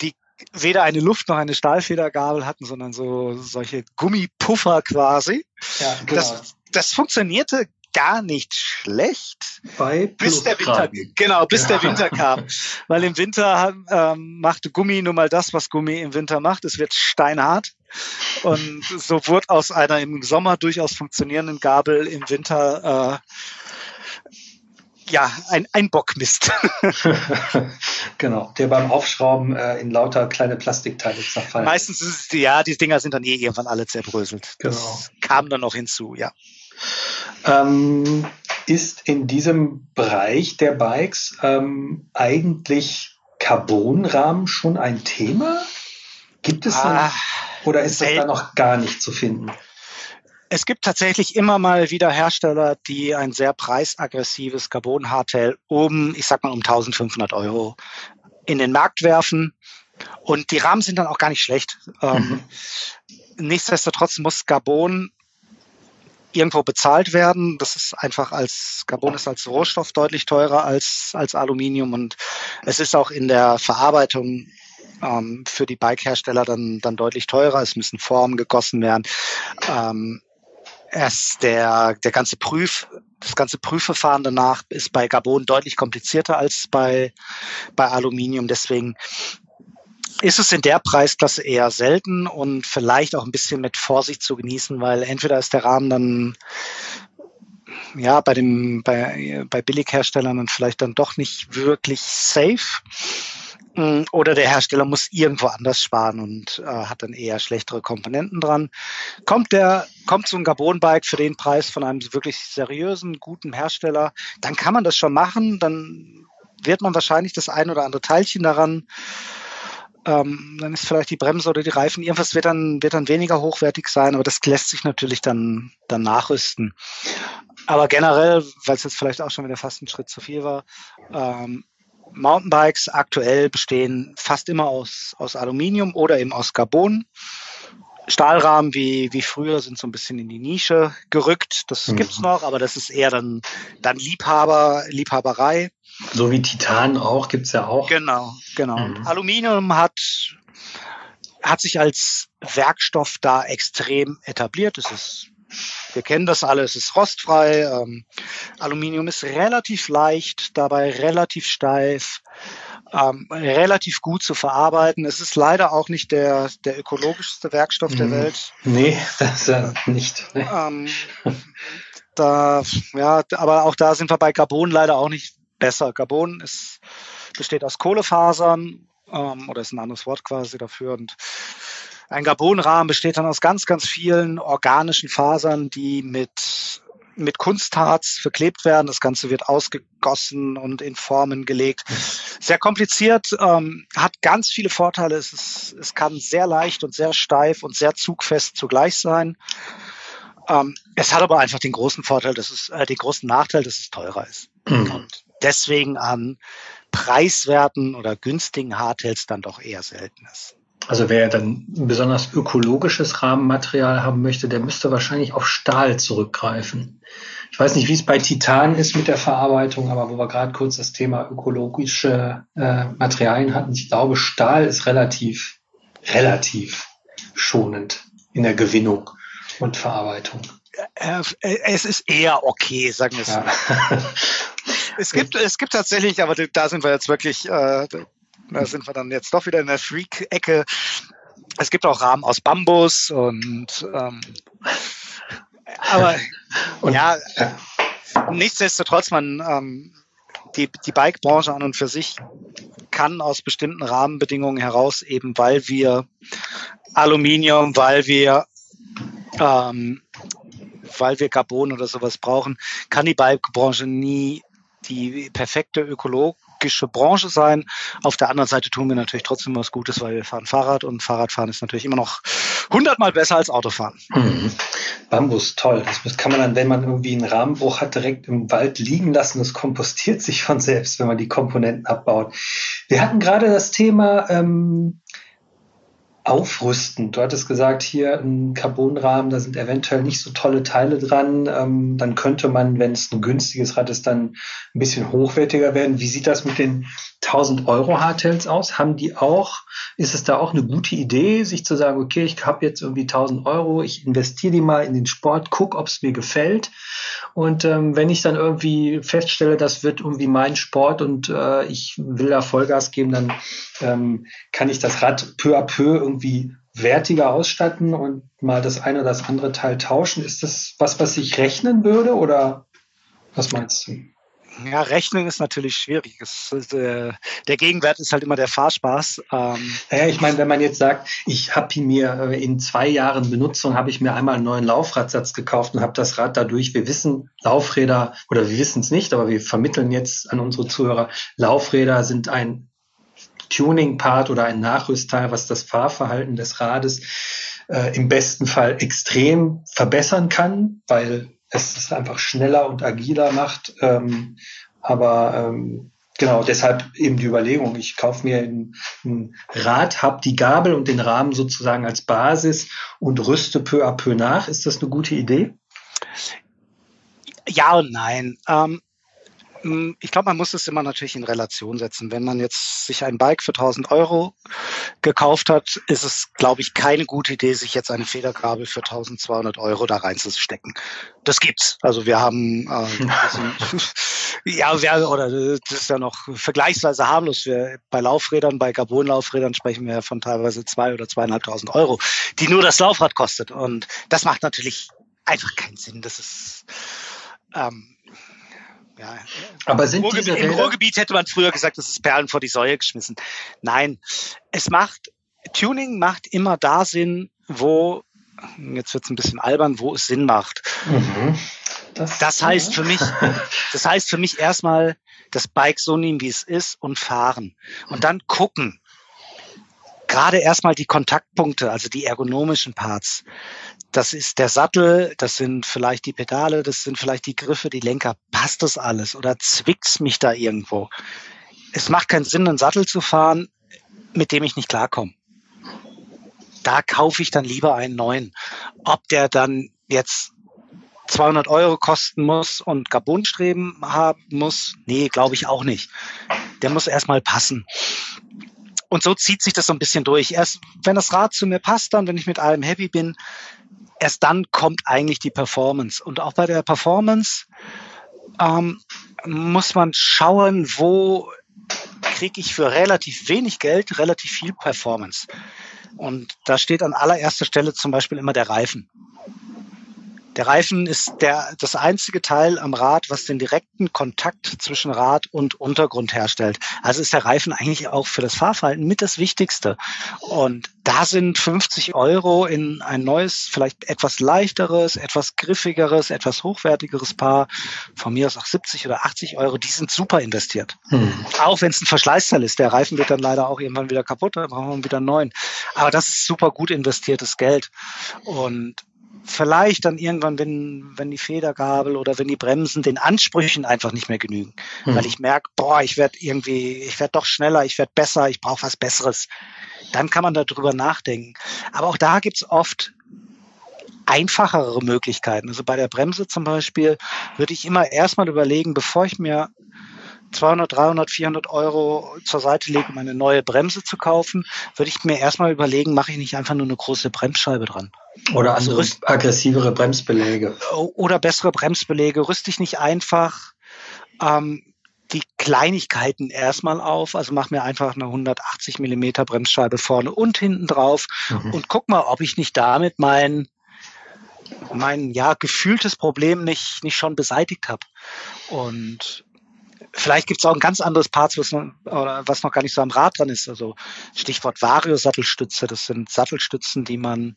die weder eine Luft- noch eine Stahlfedergabel hatten, sondern so solche Gummipuffer quasi. Ja, genau. das, das funktionierte gar nicht schlecht, Bei bis der Winter, genau, bis ja. der Winter kam. Weil im Winter ähm, machte Gummi nun mal das, was Gummi im Winter macht. Es wird steinhart. Und so wurde aus einer im Sommer durchaus funktionierenden Gabel im Winter äh, ja, ein, ein Bockmist. genau, der beim Aufschrauben äh, in lauter kleine Plastikteile zerfallen. Meistens ist es, ja, die Dinger sind dann eh irgendwann alle zerbröselt. Genau. Das kam dann noch hinzu, ja. Ähm, ist in diesem Bereich der Bikes ähm, eigentlich Carbonrahmen schon ein Thema? Gibt es ah, oder ist das da noch gar nicht zu finden? Es gibt tatsächlich immer mal wieder Hersteller, die ein sehr preisaggressives Carbon-Hardtail um, ich sag mal, um 1500 Euro in den Markt werfen. Und die Rahmen sind dann auch gar nicht schlecht. Ähm, mhm. nichtsdestotrotz muss Carbon irgendwo bezahlt werden. Das ist einfach als Carbon ist als Rohstoff deutlich teurer als, als Aluminium und es ist auch in der Verarbeitung ähm, für die Bike-Hersteller dann, dann deutlich teurer. Es müssen Formen gegossen werden. Ähm, erst der, der ganze Prüf, das ganze Prüfverfahren danach ist bei Carbon deutlich komplizierter als bei, bei Aluminium. Deswegen ist es in der Preisklasse eher selten und vielleicht auch ein bisschen mit Vorsicht zu genießen, weil entweder ist der Rahmen dann ja bei dem bei, bei Billigherstellern dann vielleicht dann doch nicht wirklich safe oder der Hersteller muss irgendwo anders sparen und äh, hat dann eher schlechtere Komponenten dran. Kommt der kommt so ein Carbon Bike für den Preis von einem wirklich seriösen guten Hersteller, dann kann man das schon machen, dann wird man wahrscheinlich das ein oder andere Teilchen daran ähm, dann ist vielleicht die Bremse oder die Reifen, irgendwas wird dann, wird dann weniger hochwertig sein, aber das lässt sich natürlich dann, dann nachrüsten. Aber generell, weil es jetzt vielleicht auch schon wieder fast ein Schritt zu viel war, ähm, Mountainbikes aktuell bestehen fast immer aus, aus Aluminium oder eben aus Carbon. Stahlrahmen wie, wie früher sind so ein bisschen in die Nische gerückt. Das mhm. gibt's noch, aber das ist eher dann, dann Liebhaber, Liebhaberei. So wie Titan auch, gibt's ja auch. Genau, genau. Mhm. Aluminium hat, hat sich als Werkstoff da extrem etabliert. Es ist, wir kennen das alle, es ist rostfrei. Ähm, Aluminium ist relativ leicht, dabei relativ steif. Ähm, relativ gut zu verarbeiten. Es ist leider auch nicht der, der ökologischste Werkstoff der mhm. Welt. Nee, das ist ja nicht. Ähm, da, ja, aber auch da sind wir bei Carbon leider auch nicht besser. Carbon ist, besteht aus Kohlefasern ähm, oder ist ein anderes Wort quasi dafür. Und ein Carbonrahmen besteht dann aus ganz, ganz vielen organischen Fasern, die mit mit Kunstharz verklebt werden. Das Ganze wird ausgegossen und in Formen gelegt. Sehr kompliziert, ähm, hat ganz viele Vorteile. Es, ist, es kann sehr leicht und sehr steif und sehr zugfest zugleich sein. Ähm, es hat aber einfach den großen Vorteil, dass es, äh, den großen Nachteil, dass es teurer ist. Mhm. Und deswegen an preiswerten oder günstigen Hardtails dann doch eher selten ist. Also wer dann ein besonders ökologisches Rahmenmaterial haben möchte, der müsste wahrscheinlich auf Stahl zurückgreifen. Ich weiß nicht, wie es bei Titan ist mit der Verarbeitung, aber wo wir gerade kurz das Thema ökologische äh, Materialien hatten, ich glaube, Stahl ist relativ, relativ schonend in der Gewinnung und Verarbeitung. Äh, es ist eher okay, sagen wir es ja. Es gibt, es gibt tatsächlich, aber da sind wir jetzt wirklich, äh, da sind wir dann jetzt doch wieder in der Freak-Ecke. Es gibt auch Rahmen aus Bambus und ähm, aber und, ja, nichtsdestotrotz, man ähm, die, die Bike-Branche an und für sich kann aus bestimmten Rahmenbedingungen heraus, eben weil wir Aluminium, weil wir ähm, weil wir Carbon oder sowas brauchen, kann die Bike-Branche nie die perfekte ökologische Branche sein. Auf der anderen Seite tun wir natürlich trotzdem was Gutes, weil wir fahren Fahrrad und Fahrradfahren ist natürlich immer noch hundertmal besser als Autofahren. Mhm. Bambus, toll. Das kann man dann, wenn man irgendwie einen Rahmenbruch hat, direkt im Wald liegen lassen. Das kompostiert sich von selbst, wenn man die Komponenten abbaut. Wir hatten gerade das Thema ähm, aufrüsten. Du hattest gesagt, hier ein Carbonrahmen, da sind eventuell nicht so tolle Teile dran. Ähm, dann könnte man, wenn es ein günstiges Rad ist, dann ein bisschen hochwertiger werden. Wie sieht das mit den 1000 Euro Hardtails aus? Haben die auch, ist es da auch eine gute Idee, sich zu sagen, okay, ich habe jetzt irgendwie 1000 Euro, ich investiere die mal in den Sport, guck, ob es mir gefällt. Und ähm, wenn ich dann irgendwie feststelle, das wird irgendwie mein Sport und äh, ich will da Vollgas geben, dann ähm, kann ich das Rad peu à peu irgendwie wertiger ausstatten und mal das eine oder das andere Teil tauschen. Ist das was, was ich rechnen würde oder was meinst du? Ja, Rechnen ist natürlich schwierig. Es, äh, der Gegenwert ist halt immer der Fahrspaß. Ähm. Naja, ich meine, wenn man jetzt sagt, ich habe mir äh, in zwei Jahren Benutzung, habe ich mir einmal einen neuen Laufradsatz gekauft und habe das Rad dadurch, wir wissen, Laufräder, oder wir wissen es nicht, aber wir vermitteln jetzt an unsere Zuhörer, Laufräder sind ein Tuning-Part oder ein Nachrüstteil, was das Fahrverhalten des Rades äh, im besten Fall extrem verbessern kann, weil es es einfach schneller und agiler macht. Ähm, aber ähm, genau, deshalb eben die Überlegung, ich kaufe mir ein, ein Rad, habe die Gabel und den Rahmen sozusagen als Basis und rüste peu à peu nach. Ist das eine gute Idee? Ja und nein. Ähm, hm, ich glaube, man muss es immer natürlich in Relation setzen. Wenn man jetzt sich ein Bike für 1000 Euro gekauft hat, ist es, glaube ich, keine gute Idee, sich jetzt eine Federgabel für 1200 Euro da reinzustecken. Das gibt's. Also wir haben, äh, ja, wir, oder das ist ja noch vergleichsweise harmlos. Wir, bei Laufrädern, bei Carbon-Laufrädern sprechen wir von teilweise zwei oder zweieinhalbtausend Euro, die nur das Laufrad kostet. Und das macht natürlich einfach keinen Sinn. Das ist, ähm, ja, aber sind Ruhrgebiet, diese Im Ruhrgebiet hätte man früher gesagt, das ist Perlen vor die Säue geschmissen. Nein, es macht, Tuning macht immer da Sinn, wo, jetzt wird es ein bisschen albern, wo es Sinn macht. Mhm. Das, das, heißt ja. für mich, das heißt für mich erstmal das Bike so nehmen, wie es ist und fahren. Und dann gucken. Gerade erstmal die Kontaktpunkte, also die ergonomischen Parts das ist der Sattel, das sind vielleicht die Pedale, das sind vielleicht die Griffe, die Lenker. Passt das alles oder zwickt's mich da irgendwo? Es macht keinen Sinn, einen Sattel zu fahren, mit dem ich nicht klarkomme. Da kaufe ich dann lieber einen neuen. Ob der dann jetzt 200 Euro kosten muss und Carbonstreben haben muss, nee, glaube ich auch nicht. Der muss erstmal passen. Und so zieht sich das so ein bisschen durch. Erst wenn das Rad zu mir passt, dann, wenn ich mit allem happy bin, erst dann kommt eigentlich die Performance. Und auch bei der Performance ähm, muss man schauen, wo kriege ich für relativ wenig Geld relativ viel Performance. Und da steht an allererster Stelle zum Beispiel immer der Reifen. Der Reifen ist der, das einzige Teil am Rad, was den direkten Kontakt zwischen Rad und Untergrund herstellt. Also ist der Reifen eigentlich auch für das Fahrverhalten mit das Wichtigste. Und da sind 50 Euro in ein neues, vielleicht etwas leichteres, etwas griffigeres, etwas hochwertigeres Paar, von mir aus auch 70 oder 80 Euro, die sind super investiert. Hm. Auch wenn es ein Verschleißteil ist. Der Reifen wird dann leider auch irgendwann wieder kaputt, dann brauchen wir wieder einen neuen. Aber das ist super gut investiertes Geld. Und vielleicht dann irgendwann, wenn, wenn die Federgabel oder wenn die Bremsen den Ansprüchen einfach nicht mehr genügen. Mhm. Weil ich merke, boah, ich werde irgendwie, ich werde doch schneller, ich werde besser, ich brauche was Besseres. Dann kann man darüber nachdenken. Aber auch da gibt's oft einfachere Möglichkeiten. Also bei der Bremse zum Beispiel würde ich immer erstmal überlegen, bevor ich mir 200, 300, 400 Euro zur Seite lege, um eine neue Bremse zu kaufen, würde ich mir erstmal überlegen, mache ich nicht einfach nur eine große Bremsscheibe dran. Oder also rüst, aggressivere Bremsbeläge. Oder bessere Bremsbeläge. Rüste ich nicht einfach ähm, die Kleinigkeiten erstmal auf. Also mach mir einfach eine 180 Millimeter Bremsscheibe vorne und hinten drauf mhm. und guck mal, ob ich nicht damit mein mein ja gefühltes Problem nicht nicht schon beseitigt habe. Und vielleicht gibt es auch ein ganz anderes Parts, was was noch gar nicht so am Rad dran ist. Also Stichwort Vario-Sattelstütze, das sind Sattelstützen, die man,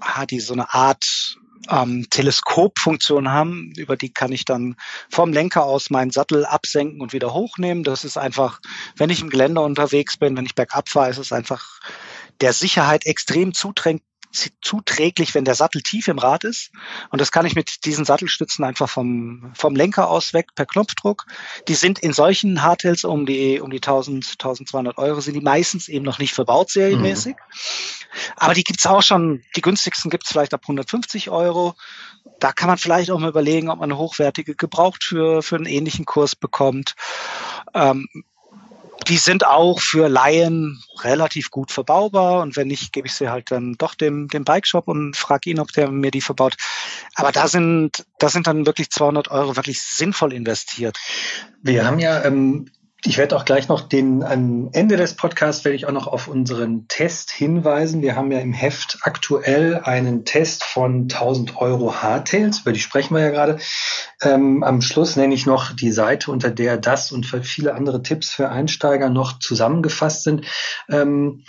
ah, die so eine Art ähm, Teleskopfunktion haben, über die kann ich dann vom Lenker aus meinen Sattel absenken und wieder hochnehmen. Das ist einfach, wenn ich im Geländer unterwegs bin, wenn ich bergab fahre, ist es einfach der Sicherheit extrem zuträglich zuträglich, wenn der Sattel tief im Rad ist. Und das kann ich mit diesen Sattelstützen einfach vom, vom Lenker aus weg per Knopfdruck. Die sind in solchen Hardtails um die, um die 1000, 1200 Euro sind die meistens eben noch nicht verbaut serienmäßig. Mhm. Aber die gibt's auch schon, die günstigsten gibt's vielleicht ab 150 Euro. Da kann man vielleicht auch mal überlegen, ob man eine hochwertige gebraucht für, für einen ähnlichen Kurs bekommt. Ähm, die sind auch für Laien relativ gut verbaubar und wenn nicht, gebe ich sie halt dann doch dem, dem Bikeshop und frage ihn, ob der mir die verbaut. Aber da sind, da sind dann wirklich 200 Euro wirklich sinnvoll investiert. Wir haben ja ähm, ich werde auch gleich noch den, am Ende des Podcasts werde ich auch noch auf unseren Test hinweisen. Wir haben ja im Heft aktuell einen Test von 1000 Euro Hardtails, über die sprechen wir ja gerade. Ähm, am Schluss nenne ich noch die Seite, unter der das und viele andere Tipps für Einsteiger noch zusammengefasst sind. Ähm,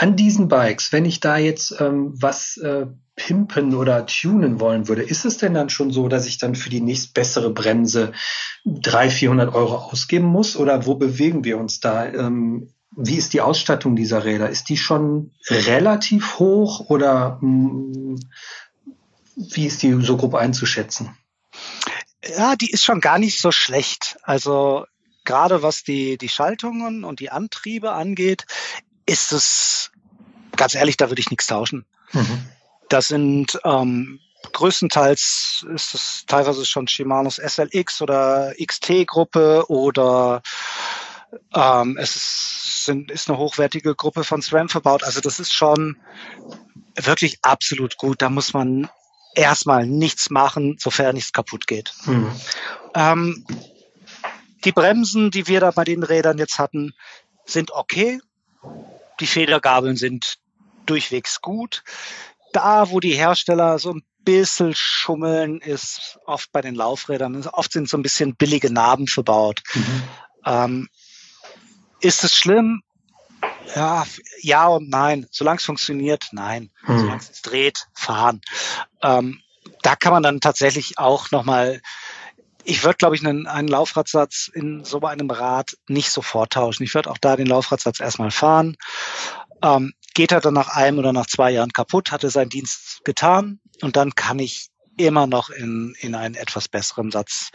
an diesen Bikes, wenn ich da jetzt ähm, was äh, pimpen oder tunen wollen würde, ist es denn dann schon so, dass ich dann für die nächstbessere Bremse 300, 400 Euro ausgeben muss? Oder wo bewegen wir uns da? Ähm, wie ist die Ausstattung dieser Räder? Ist die schon relativ hoch oder mh, hm, wie ist die so grob einzuschätzen? Ja, die ist schon gar nicht so schlecht. Also gerade was die, die Schaltungen und die Antriebe angeht, ist es, ganz ehrlich, da würde ich nichts tauschen. Mhm. Das sind ähm, größtenteils ist es teilweise schon Shimanos SLX oder XT-Gruppe oder ähm, es ist, sind, ist eine hochwertige Gruppe von SRAM verbaut. Also das ist schon wirklich absolut gut. Da muss man erstmal nichts machen, sofern nichts kaputt geht. Mhm. Ähm, die Bremsen, die wir da bei den Rädern jetzt hatten, sind okay. Die Federgabeln sind durchwegs gut da, wo die Hersteller so ein bisschen schummeln, ist oft bei den Laufrädern. Oft sind so ein bisschen billige Narben verbaut. Mhm. Ähm, ist es schlimm? Ja, ja und nein. Solange es funktioniert, nein. Mhm. Solange es dreht, fahren. Ähm, da kann man dann tatsächlich auch nochmal ich würde, glaube ich, einen, einen Laufradsatz in so einem Rad nicht sofort tauschen. Ich würde auch da den Laufradsatz erstmal fahren. Ähm, geht er dann nach einem oder nach zwei Jahren kaputt, hat er seinen Dienst getan und dann kann ich immer noch in, in einen etwas besseren Satz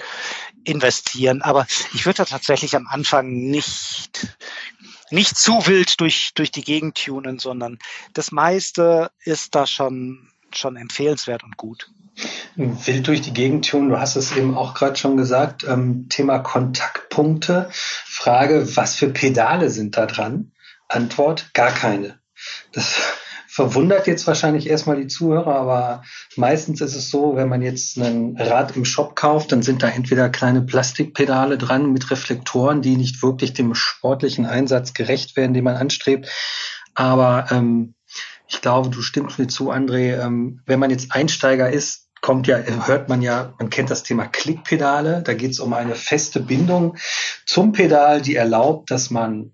investieren. Aber ich würde da tatsächlich am Anfang nicht, nicht zu wild durch, durch die Gegend tunen, sondern das meiste ist da schon, schon empfehlenswert und gut. Wild durch die Gegend tunen, du hast es eben auch gerade schon gesagt, ähm, Thema Kontaktpunkte. Frage, was für Pedale sind da dran? Antwort, gar keine. Das verwundert jetzt wahrscheinlich erstmal die Zuhörer, aber meistens ist es so, wenn man jetzt ein Rad im Shop kauft, dann sind da entweder kleine Plastikpedale dran mit Reflektoren, die nicht wirklich dem sportlichen Einsatz gerecht werden, den man anstrebt. Aber ähm, ich glaube, du stimmst mir zu, André, ähm, wenn man jetzt Einsteiger ist, kommt ja, hört man ja, man kennt das Thema Klickpedale. Da geht es um eine feste Bindung zum Pedal, die erlaubt, dass man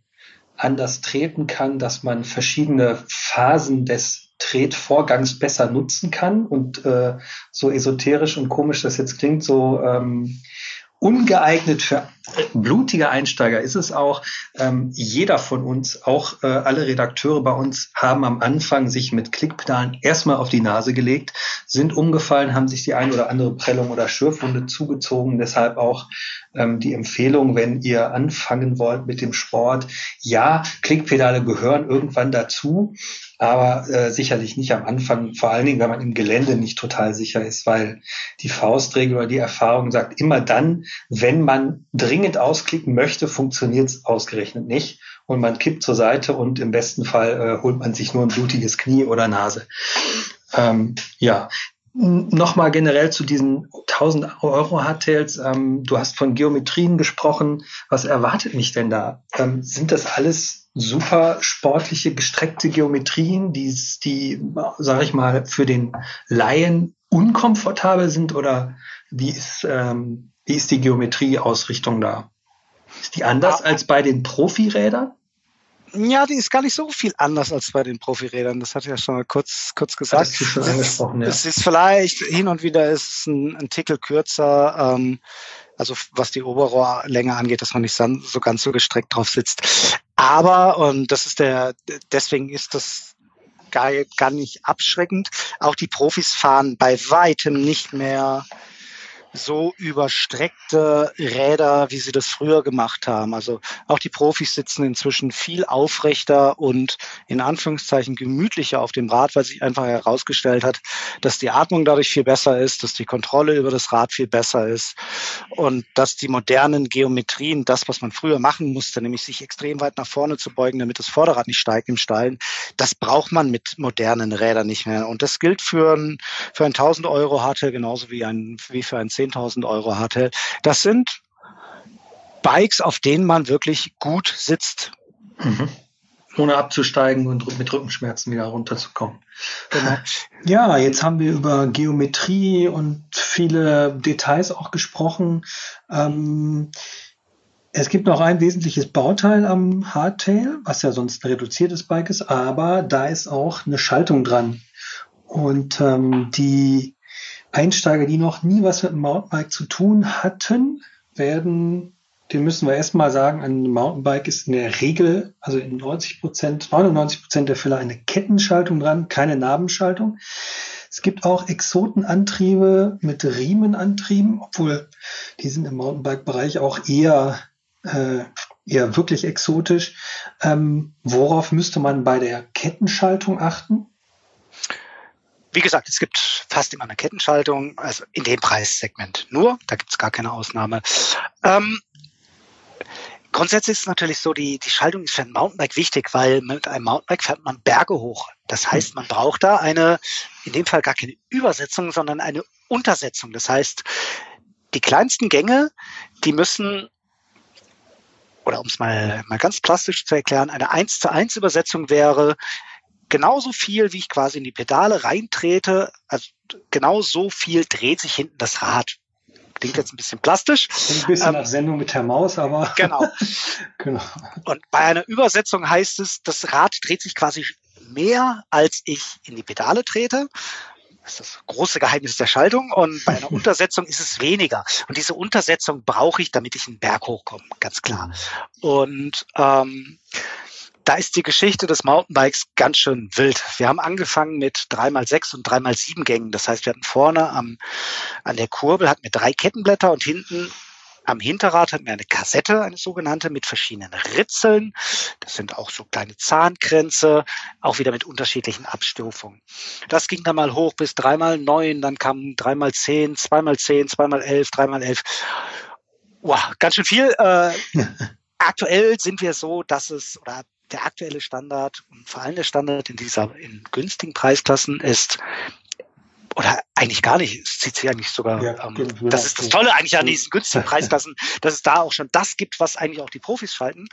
anders treten kann, dass man verschiedene Phasen des Tretvorgangs besser nutzen kann. Und äh, so esoterisch und komisch das jetzt klingt, so ähm, ungeeignet für blutige Einsteiger ist es auch. Ähm, jeder von uns, auch äh, alle Redakteure bei uns, haben am Anfang sich mit Klickpedalen erstmal auf die Nase gelegt, sind umgefallen, haben sich die ein oder andere Prellung oder Schürfwunde zugezogen. Deshalb auch ähm, die Empfehlung, wenn ihr anfangen wollt mit dem Sport, ja, Klickpedale gehören irgendwann dazu, aber äh, sicherlich nicht am Anfang, vor allen Dingen, wenn man im Gelände nicht total sicher ist, weil die Faustregel oder die Erfahrung sagt, immer dann, wenn man dringend ausklicken möchte, funktioniert es ausgerechnet nicht und man kippt zur Seite und im besten Fall äh, holt man sich nur ein blutiges Knie oder Nase. Ähm, ja, Nochmal generell zu diesen 1000 Euro Hardtails. Ähm, du hast von Geometrien gesprochen. Was erwartet mich denn da? Ähm, sind das alles super sportliche, gestreckte Geometrien, die, die sage ich mal, für den Laien unkomfortabel sind? Oder wie ist, ähm, wie ist die Geometrieausrichtung da? Ist die anders ah. als bei den Profirädern? Ja, die ist gar nicht so viel anders als bei den Profirädern. Das hatte ich ja schon mal kurz, kurz gesagt. Das schon angesprochen, ja. Es ist vielleicht hin und wieder ist ein, ein Tickel kürzer, ähm, also was die Oberrohrlänge angeht, dass man nicht so ganz so gestreckt drauf sitzt. Aber, und das ist der, deswegen ist das gar, gar nicht abschreckend. Auch die Profis fahren bei weitem nicht mehr so überstreckte Räder, wie sie das früher gemacht haben. Also auch die Profis sitzen inzwischen viel aufrechter und in Anführungszeichen gemütlicher auf dem Rad, weil sich einfach herausgestellt hat, dass die Atmung dadurch viel besser ist, dass die Kontrolle über das Rad viel besser ist und dass die modernen Geometrien, das, was man früher machen musste, nämlich sich extrem weit nach vorne zu beugen, damit das Vorderrad nicht steigt im Steilen, das braucht man mit modernen Rädern nicht mehr. Und das gilt für ein, für ein 1000 Euro Hardtail genauso wie, ein, wie für ein 10.000 Euro hatte. Das sind Bikes, auf denen man wirklich gut sitzt. Mhm. Ohne abzusteigen und mit Rückenschmerzen wieder runterzukommen. Genau. Ja, jetzt haben wir über Geometrie und viele Details auch gesprochen. Ähm, es gibt noch ein wesentliches Bauteil am Hardtail, was ja sonst ein reduziertes Bike ist, aber da ist auch eine Schaltung dran. Und ähm, die Einsteiger, die noch nie was mit dem Mountainbike zu tun hatten, werden, den müssen wir erstmal sagen, ein Mountainbike ist in der Regel, also in 90 Prozent, 99 Prozent der Fälle eine Kettenschaltung dran, keine Nabenschaltung. Es gibt auch Exotenantriebe mit Riemenantrieben, obwohl die sind im Mountainbike-Bereich auch eher, äh, eher wirklich exotisch. Ähm, worauf müsste man bei der Kettenschaltung achten? Wie gesagt, es gibt fast immer eine Kettenschaltung, also in dem Preissegment nur, da gibt es gar keine Ausnahme. Ähm, grundsätzlich ist es natürlich so, die, die Schaltung ist für ein Mountainbike wichtig, weil mit einem Mountainbike fährt man Berge hoch. Das heißt, man braucht da eine, in dem Fall gar keine Übersetzung, sondern eine Untersetzung. Das heißt, die kleinsten Gänge, die müssen oder um es mal, mal ganz plastisch zu erklären, eine 1 zu 1 Übersetzung wäre, genauso viel, wie ich quasi in die Pedale reintrete, also genau so viel dreht sich hinten das Rad. Klingt jetzt ein bisschen plastisch. Ein bisschen ähm, nach Sendung mit Herr Maus, aber. Genau. genau. Und bei einer Übersetzung heißt es, das Rad dreht sich quasi mehr, als ich in die Pedale trete. Das ist das große Geheimnis der Schaltung. Und bei einer Untersetzung ist es weniger. Und diese Untersetzung brauche ich, damit ich einen Berg hochkomme, ganz klar. Mhm. Und ähm, da ist die Geschichte des Mountainbikes ganz schön wild. Wir haben angefangen mit 3x6 und 3x7 Gängen. Das heißt, wir hatten vorne am, an der Kurbel hatten wir drei Kettenblätter und hinten am Hinterrad hatten wir eine Kassette, eine sogenannte, mit verschiedenen Ritzeln. Das sind auch so kleine Zahnkränze, auch wieder mit unterschiedlichen Abstufungen. Das ging dann mal hoch bis 3x9, dann kam 3x10, 2x10, 2x11, 3x11. Wow, ganz schön viel. Äh, aktuell sind wir so, dass es, oder der aktuelle Standard und vor allem der Standard in dieser in günstigen Preisklassen ist oder eigentlich gar nicht, es zieht sich eigentlich sogar, ja, ähm, genau. das ist das Tolle eigentlich an diesen günstigen Preisklassen, dass es da auch schon das gibt, was eigentlich auch die Profis schalten.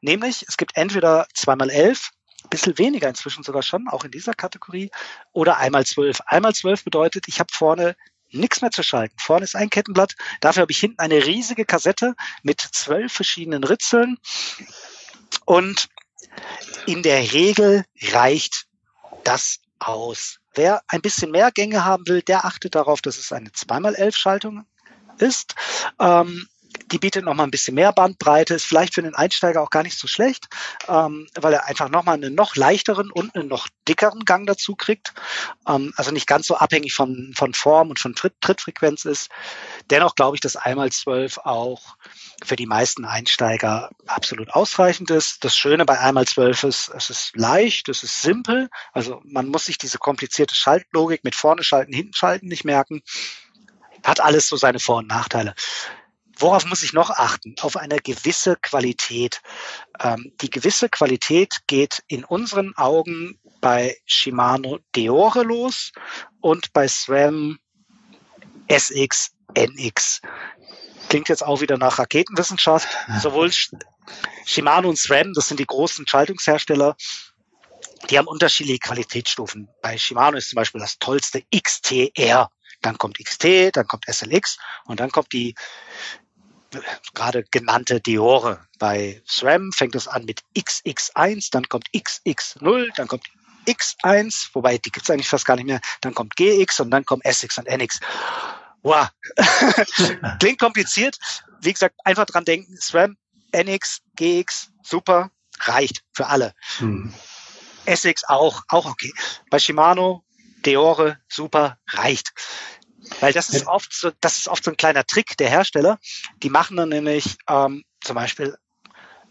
Nämlich, es gibt entweder zweimal elf, bisschen weniger inzwischen sogar schon, auch in dieser Kategorie, oder einmal zwölf. Einmal zwölf bedeutet, ich habe vorne nichts mehr zu schalten. Vorne ist ein Kettenblatt, dafür habe ich hinten eine riesige Kassette mit zwölf verschiedenen Ritzeln und in der Regel reicht das aus. Wer ein bisschen mehr Gänge haben will, der achtet darauf, dass es eine 2x11 Schaltung ist. Ähm, die bietet noch mal ein bisschen mehr Bandbreite, ist vielleicht für den Einsteiger auch gar nicht so schlecht, ähm, weil er einfach noch mal einen noch leichteren und einen noch dickeren Gang dazu kriegt. Ähm, also nicht ganz so abhängig von, von Form und von Tritt, Trittfrequenz ist. Dennoch glaube ich, dass einmal zwölf auch für die meisten Einsteiger absolut ausreichend ist. Das Schöne bei einmal zwölf ist, es ist leicht, es ist simpel. Also man muss sich diese komplizierte Schaltlogik mit vorne schalten, hinten schalten nicht merken. Hat alles so seine Vor- und Nachteile. Worauf muss ich noch achten? Auf eine gewisse Qualität. Ähm, die gewisse Qualität geht in unseren Augen bei Shimano Deore los und bei SRAM SX NX. Klingt jetzt auch wieder nach Raketenwissenschaft. Sowohl Shimano und SRAM, das sind die großen Schaltungshersteller, die haben unterschiedliche Qualitätsstufen. Bei Shimano ist zum Beispiel das tollste XTR. Dann kommt XT, dann kommt SLX und dann kommt die gerade genannte Diore. Bei SRAM fängt es an mit XX1, dann kommt XX0, dann kommt X1, wobei die gibt es eigentlich fast gar nicht mehr, dann kommt GX und dann kommt SX und NX. Wow. Klingt kompliziert. Wie gesagt, einfach dran denken, SRAM, NX, GX, super, reicht für alle. Hm. SX auch, auch okay. Bei Shimano, Deore, super, reicht. Weil das ist oft so, das ist oft so ein kleiner Trick der Hersteller. Die machen dann nämlich ähm, zum Beispiel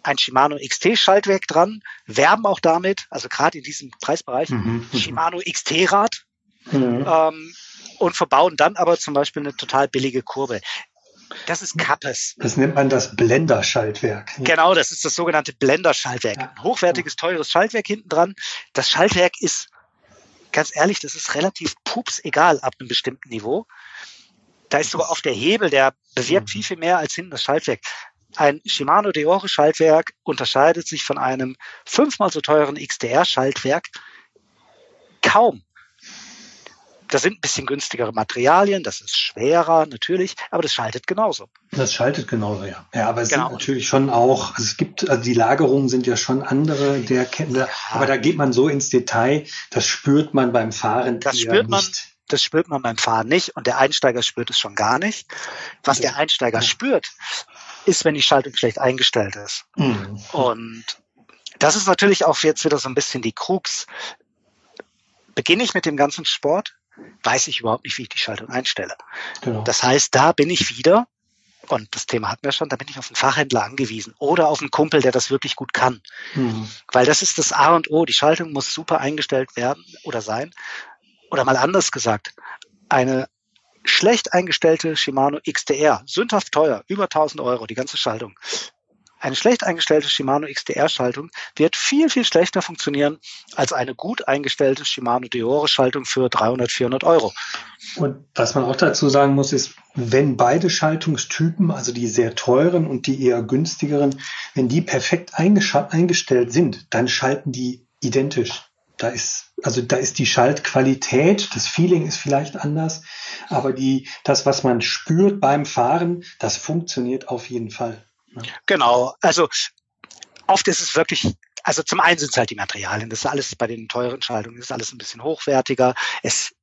ein Shimano XT-Schaltwerk dran, werben auch damit, also gerade in diesem Preisbereich, mhm. Shimano XT-Rad mhm. ähm, und verbauen dann aber zum Beispiel eine total billige Kurve. Das ist Kappes. Das nennt man das Blender-Schaltwerk. Genau, das ist das sogenannte Blender-Schaltwerk. Ein hochwertiges, teures Schaltwerk hinten dran. Das Schaltwerk ist ganz ehrlich, das ist relativ pups egal ab einem bestimmten Niveau. Da ist sogar oft der Hebel, der bewirkt viel, viel mehr als hinten das Schaltwerk. Ein Shimano Deore Schaltwerk unterscheidet sich von einem fünfmal so teuren XDR Schaltwerk kaum. Da sind ein bisschen günstigere Materialien, das ist schwerer natürlich, aber das schaltet genauso. Das schaltet genauso, ja. Ja, aber es genau. sind natürlich schon auch, also es gibt, also die Lagerungen sind ja schon andere, der ja. aber da geht man so ins Detail, das spürt man beim Fahren das spürt man, nicht. Das spürt man beim Fahren nicht und der Einsteiger spürt es schon gar nicht. Was der Einsteiger ja. spürt, ist, wenn die Schaltung schlecht eingestellt ist. Mhm. Und das ist natürlich auch jetzt wieder so ein bisschen die Krux. Beginne ich mit dem ganzen Sport, weiß ich überhaupt nicht, wie ich die Schaltung einstelle. Genau. Das heißt, da bin ich wieder, und das Thema hatten wir schon, da bin ich auf einen Fachhändler angewiesen oder auf einen Kumpel, der das wirklich gut kann. Mhm. Weil das ist das A und O. Die Schaltung muss super eingestellt werden oder sein. Oder mal anders gesagt, eine schlecht eingestellte Shimano XDR, sündhaft teuer, über 1000 Euro, die ganze Schaltung, eine schlecht eingestellte Shimano XDR-Schaltung wird viel, viel schlechter funktionieren als eine gut eingestellte Shimano Deore-Schaltung für 300, 400 Euro. Und was man auch dazu sagen muss, ist, wenn beide Schaltungstypen, also die sehr teuren und die eher günstigeren, wenn die perfekt eingestellt sind, dann schalten die identisch. Da ist, also da ist die Schaltqualität, das Feeling ist vielleicht anders, aber die, das, was man spürt beim Fahren, das funktioniert auf jeden Fall. Genau, also oft ist es wirklich also zum einen sind es halt die Materialien. Das ist alles bei den teuren Schaltungen, das ist alles ein bisschen hochwertiger. Es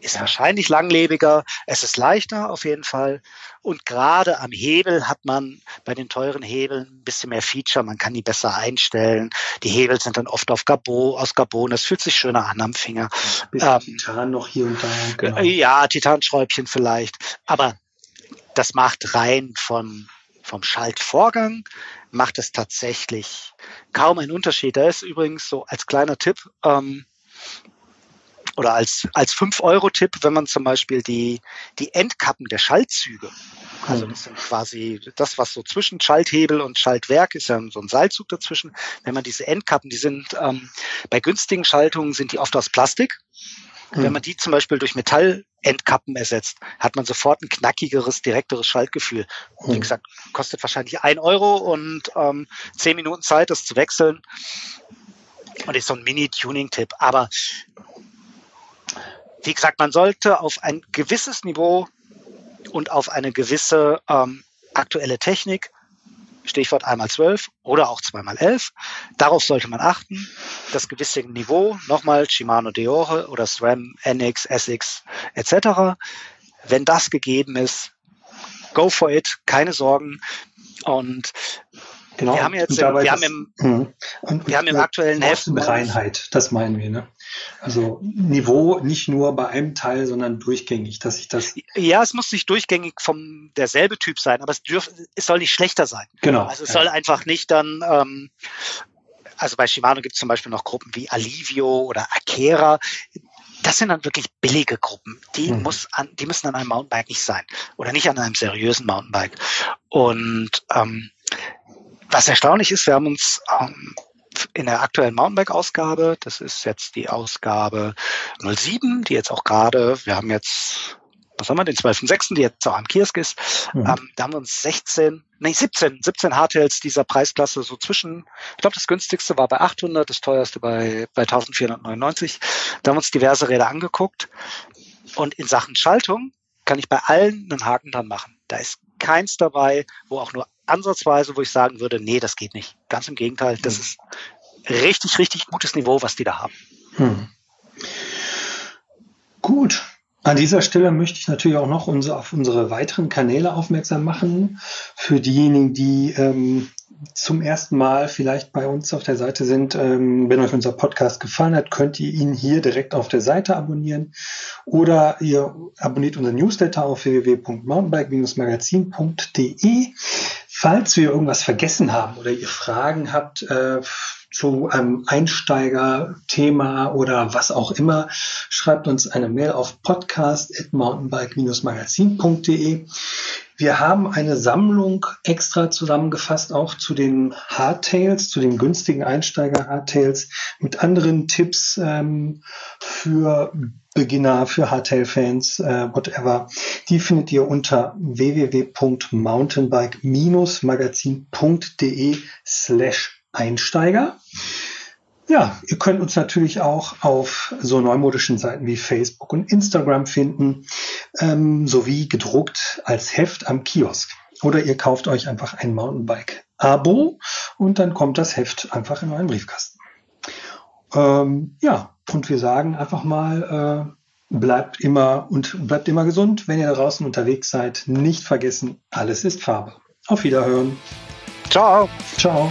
ist wahrscheinlich langlebiger, es ist leichter auf jeden Fall. Und gerade am Hebel hat man bei den teuren Hebeln ein bisschen mehr Feature, man kann die besser einstellen. Die Hebel sind dann oft auf Gabon, aus Gabon, das fühlt sich schöner an am Finger. Bisschen ähm, Titan noch hier und da. Genau. Ja, Titanschräubchen vielleicht. Aber das macht rein von vom Schaltvorgang macht es tatsächlich kaum einen Unterschied. Da ist übrigens so als kleiner Tipp ähm, oder als, als 5-Euro-Tipp, wenn man zum Beispiel die, die Endkappen der Schaltzüge, also das sind quasi das, was so zwischen Schalthebel und Schaltwerk ist ja so ein Seilzug dazwischen. Wenn man diese Endkappen, die sind ähm, bei günstigen Schaltungen sind die oft aus Plastik. Wenn hm. man die zum Beispiel durch Metallendkappen ersetzt, hat man sofort ein knackigeres, direkteres Schaltgefühl. Wie hm. gesagt, kostet wahrscheinlich ein Euro und ähm, zehn Minuten Zeit, das zu wechseln. Und ist so ein Mini-Tuning-Tipp. Aber wie gesagt, man sollte auf ein gewisses Niveau und auf eine gewisse ähm, aktuelle Technik Stichwort einmal zwölf oder auch zweimal elf. Darauf sollte man achten. Das gewisse Niveau, nochmal Shimano Deore oder SRAM, NX, SX etc. Wenn das gegeben ist, go for it, keine Sorgen. Und Genau. Wir haben jetzt, im, wir, haben im, mhm. und, wir haben im aktuellen Heft Reinheit, das meinen wir, ne? Also Niveau nicht nur bei einem Teil, sondern durchgängig, dass ich das. Ja, es muss nicht durchgängig vom derselbe Typ sein, aber es dürf, es soll nicht schlechter sein. Genau. Also es ja. soll einfach nicht dann. Ähm, also bei Shimano gibt es zum Beispiel noch Gruppen wie Alivio oder Akera. Das sind dann wirklich billige Gruppen. Die mhm. muss an, die müssen an einem Mountainbike nicht sein oder nicht an einem seriösen Mountainbike. Und ähm, was erstaunlich ist, wir haben uns ähm, in der aktuellen Mountainbike-Ausgabe, das ist jetzt die Ausgabe 07, die jetzt auch gerade, wir haben jetzt, was haben wir, den 12.06., die jetzt auch am Kiosk ist, mhm. ähm, da haben wir uns 16, nee 17, 17 Hardtails dieser Preisklasse so zwischen, ich glaube das günstigste war bei 800, das teuerste bei, bei 1499. Da haben wir uns diverse Räder angeguckt und in Sachen Schaltung kann ich bei allen einen Haken dran machen. Da ist keins dabei, wo auch nur ansatzweise, wo ich sagen würde, nee, das geht nicht. Ganz im Gegenteil, das hm. ist richtig, richtig gutes Niveau, was die da haben. Hm. Gut. An dieser Stelle möchte ich natürlich auch noch unsere, auf unsere weiteren Kanäle aufmerksam machen. Für diejenigen, die ähm, zum ersten Mal vielleicht bei uns auf der Seite sind, ähm, wenn euch unser Podcast gefallen hat, könnt ihr ihn hier direkt auf der Seite abonnieren oder ihr abonniert unseren Newsletter auf www.mountainbike-magazin.de. Falls wir irgendwas vergessen haben oder ihr Fragen habt äh, zu einem Einsteiger-Thema oder was auch immer, schreibt uns eine Mail auf podcast.mountainbike-magazin.de. Wir haben eine Sammlung extra zusammengefasst, auch zu den Hardtails, zu den günstigen Einsteiger-Hardtails mit anderen Tipps ähm, für Beginner, für Hardtail-Fans, äh, whatever. Die findet ihr unter www.mountainbike-magazin.de slash Einsteiger. Ja, ihr könnt uns natürlich auch auf so neumodischen Seiten wie Facebook und Instagram finden, ähm, sowie gedruckt als Heft am Kiosk. Oder ihr kauft euch einfach ein Mountainbike-Abo und dann kommt das Heft einfach in euren Briefkasten. Ähm, ja, und wir sagen einfach mal, äh, bleibt immer und bleibt immer gesund. Wenn ihr draußen unterwegs seid, nicht vergessen, alles ist Farbe. Auf Wiederhören. Ciao. Ciao.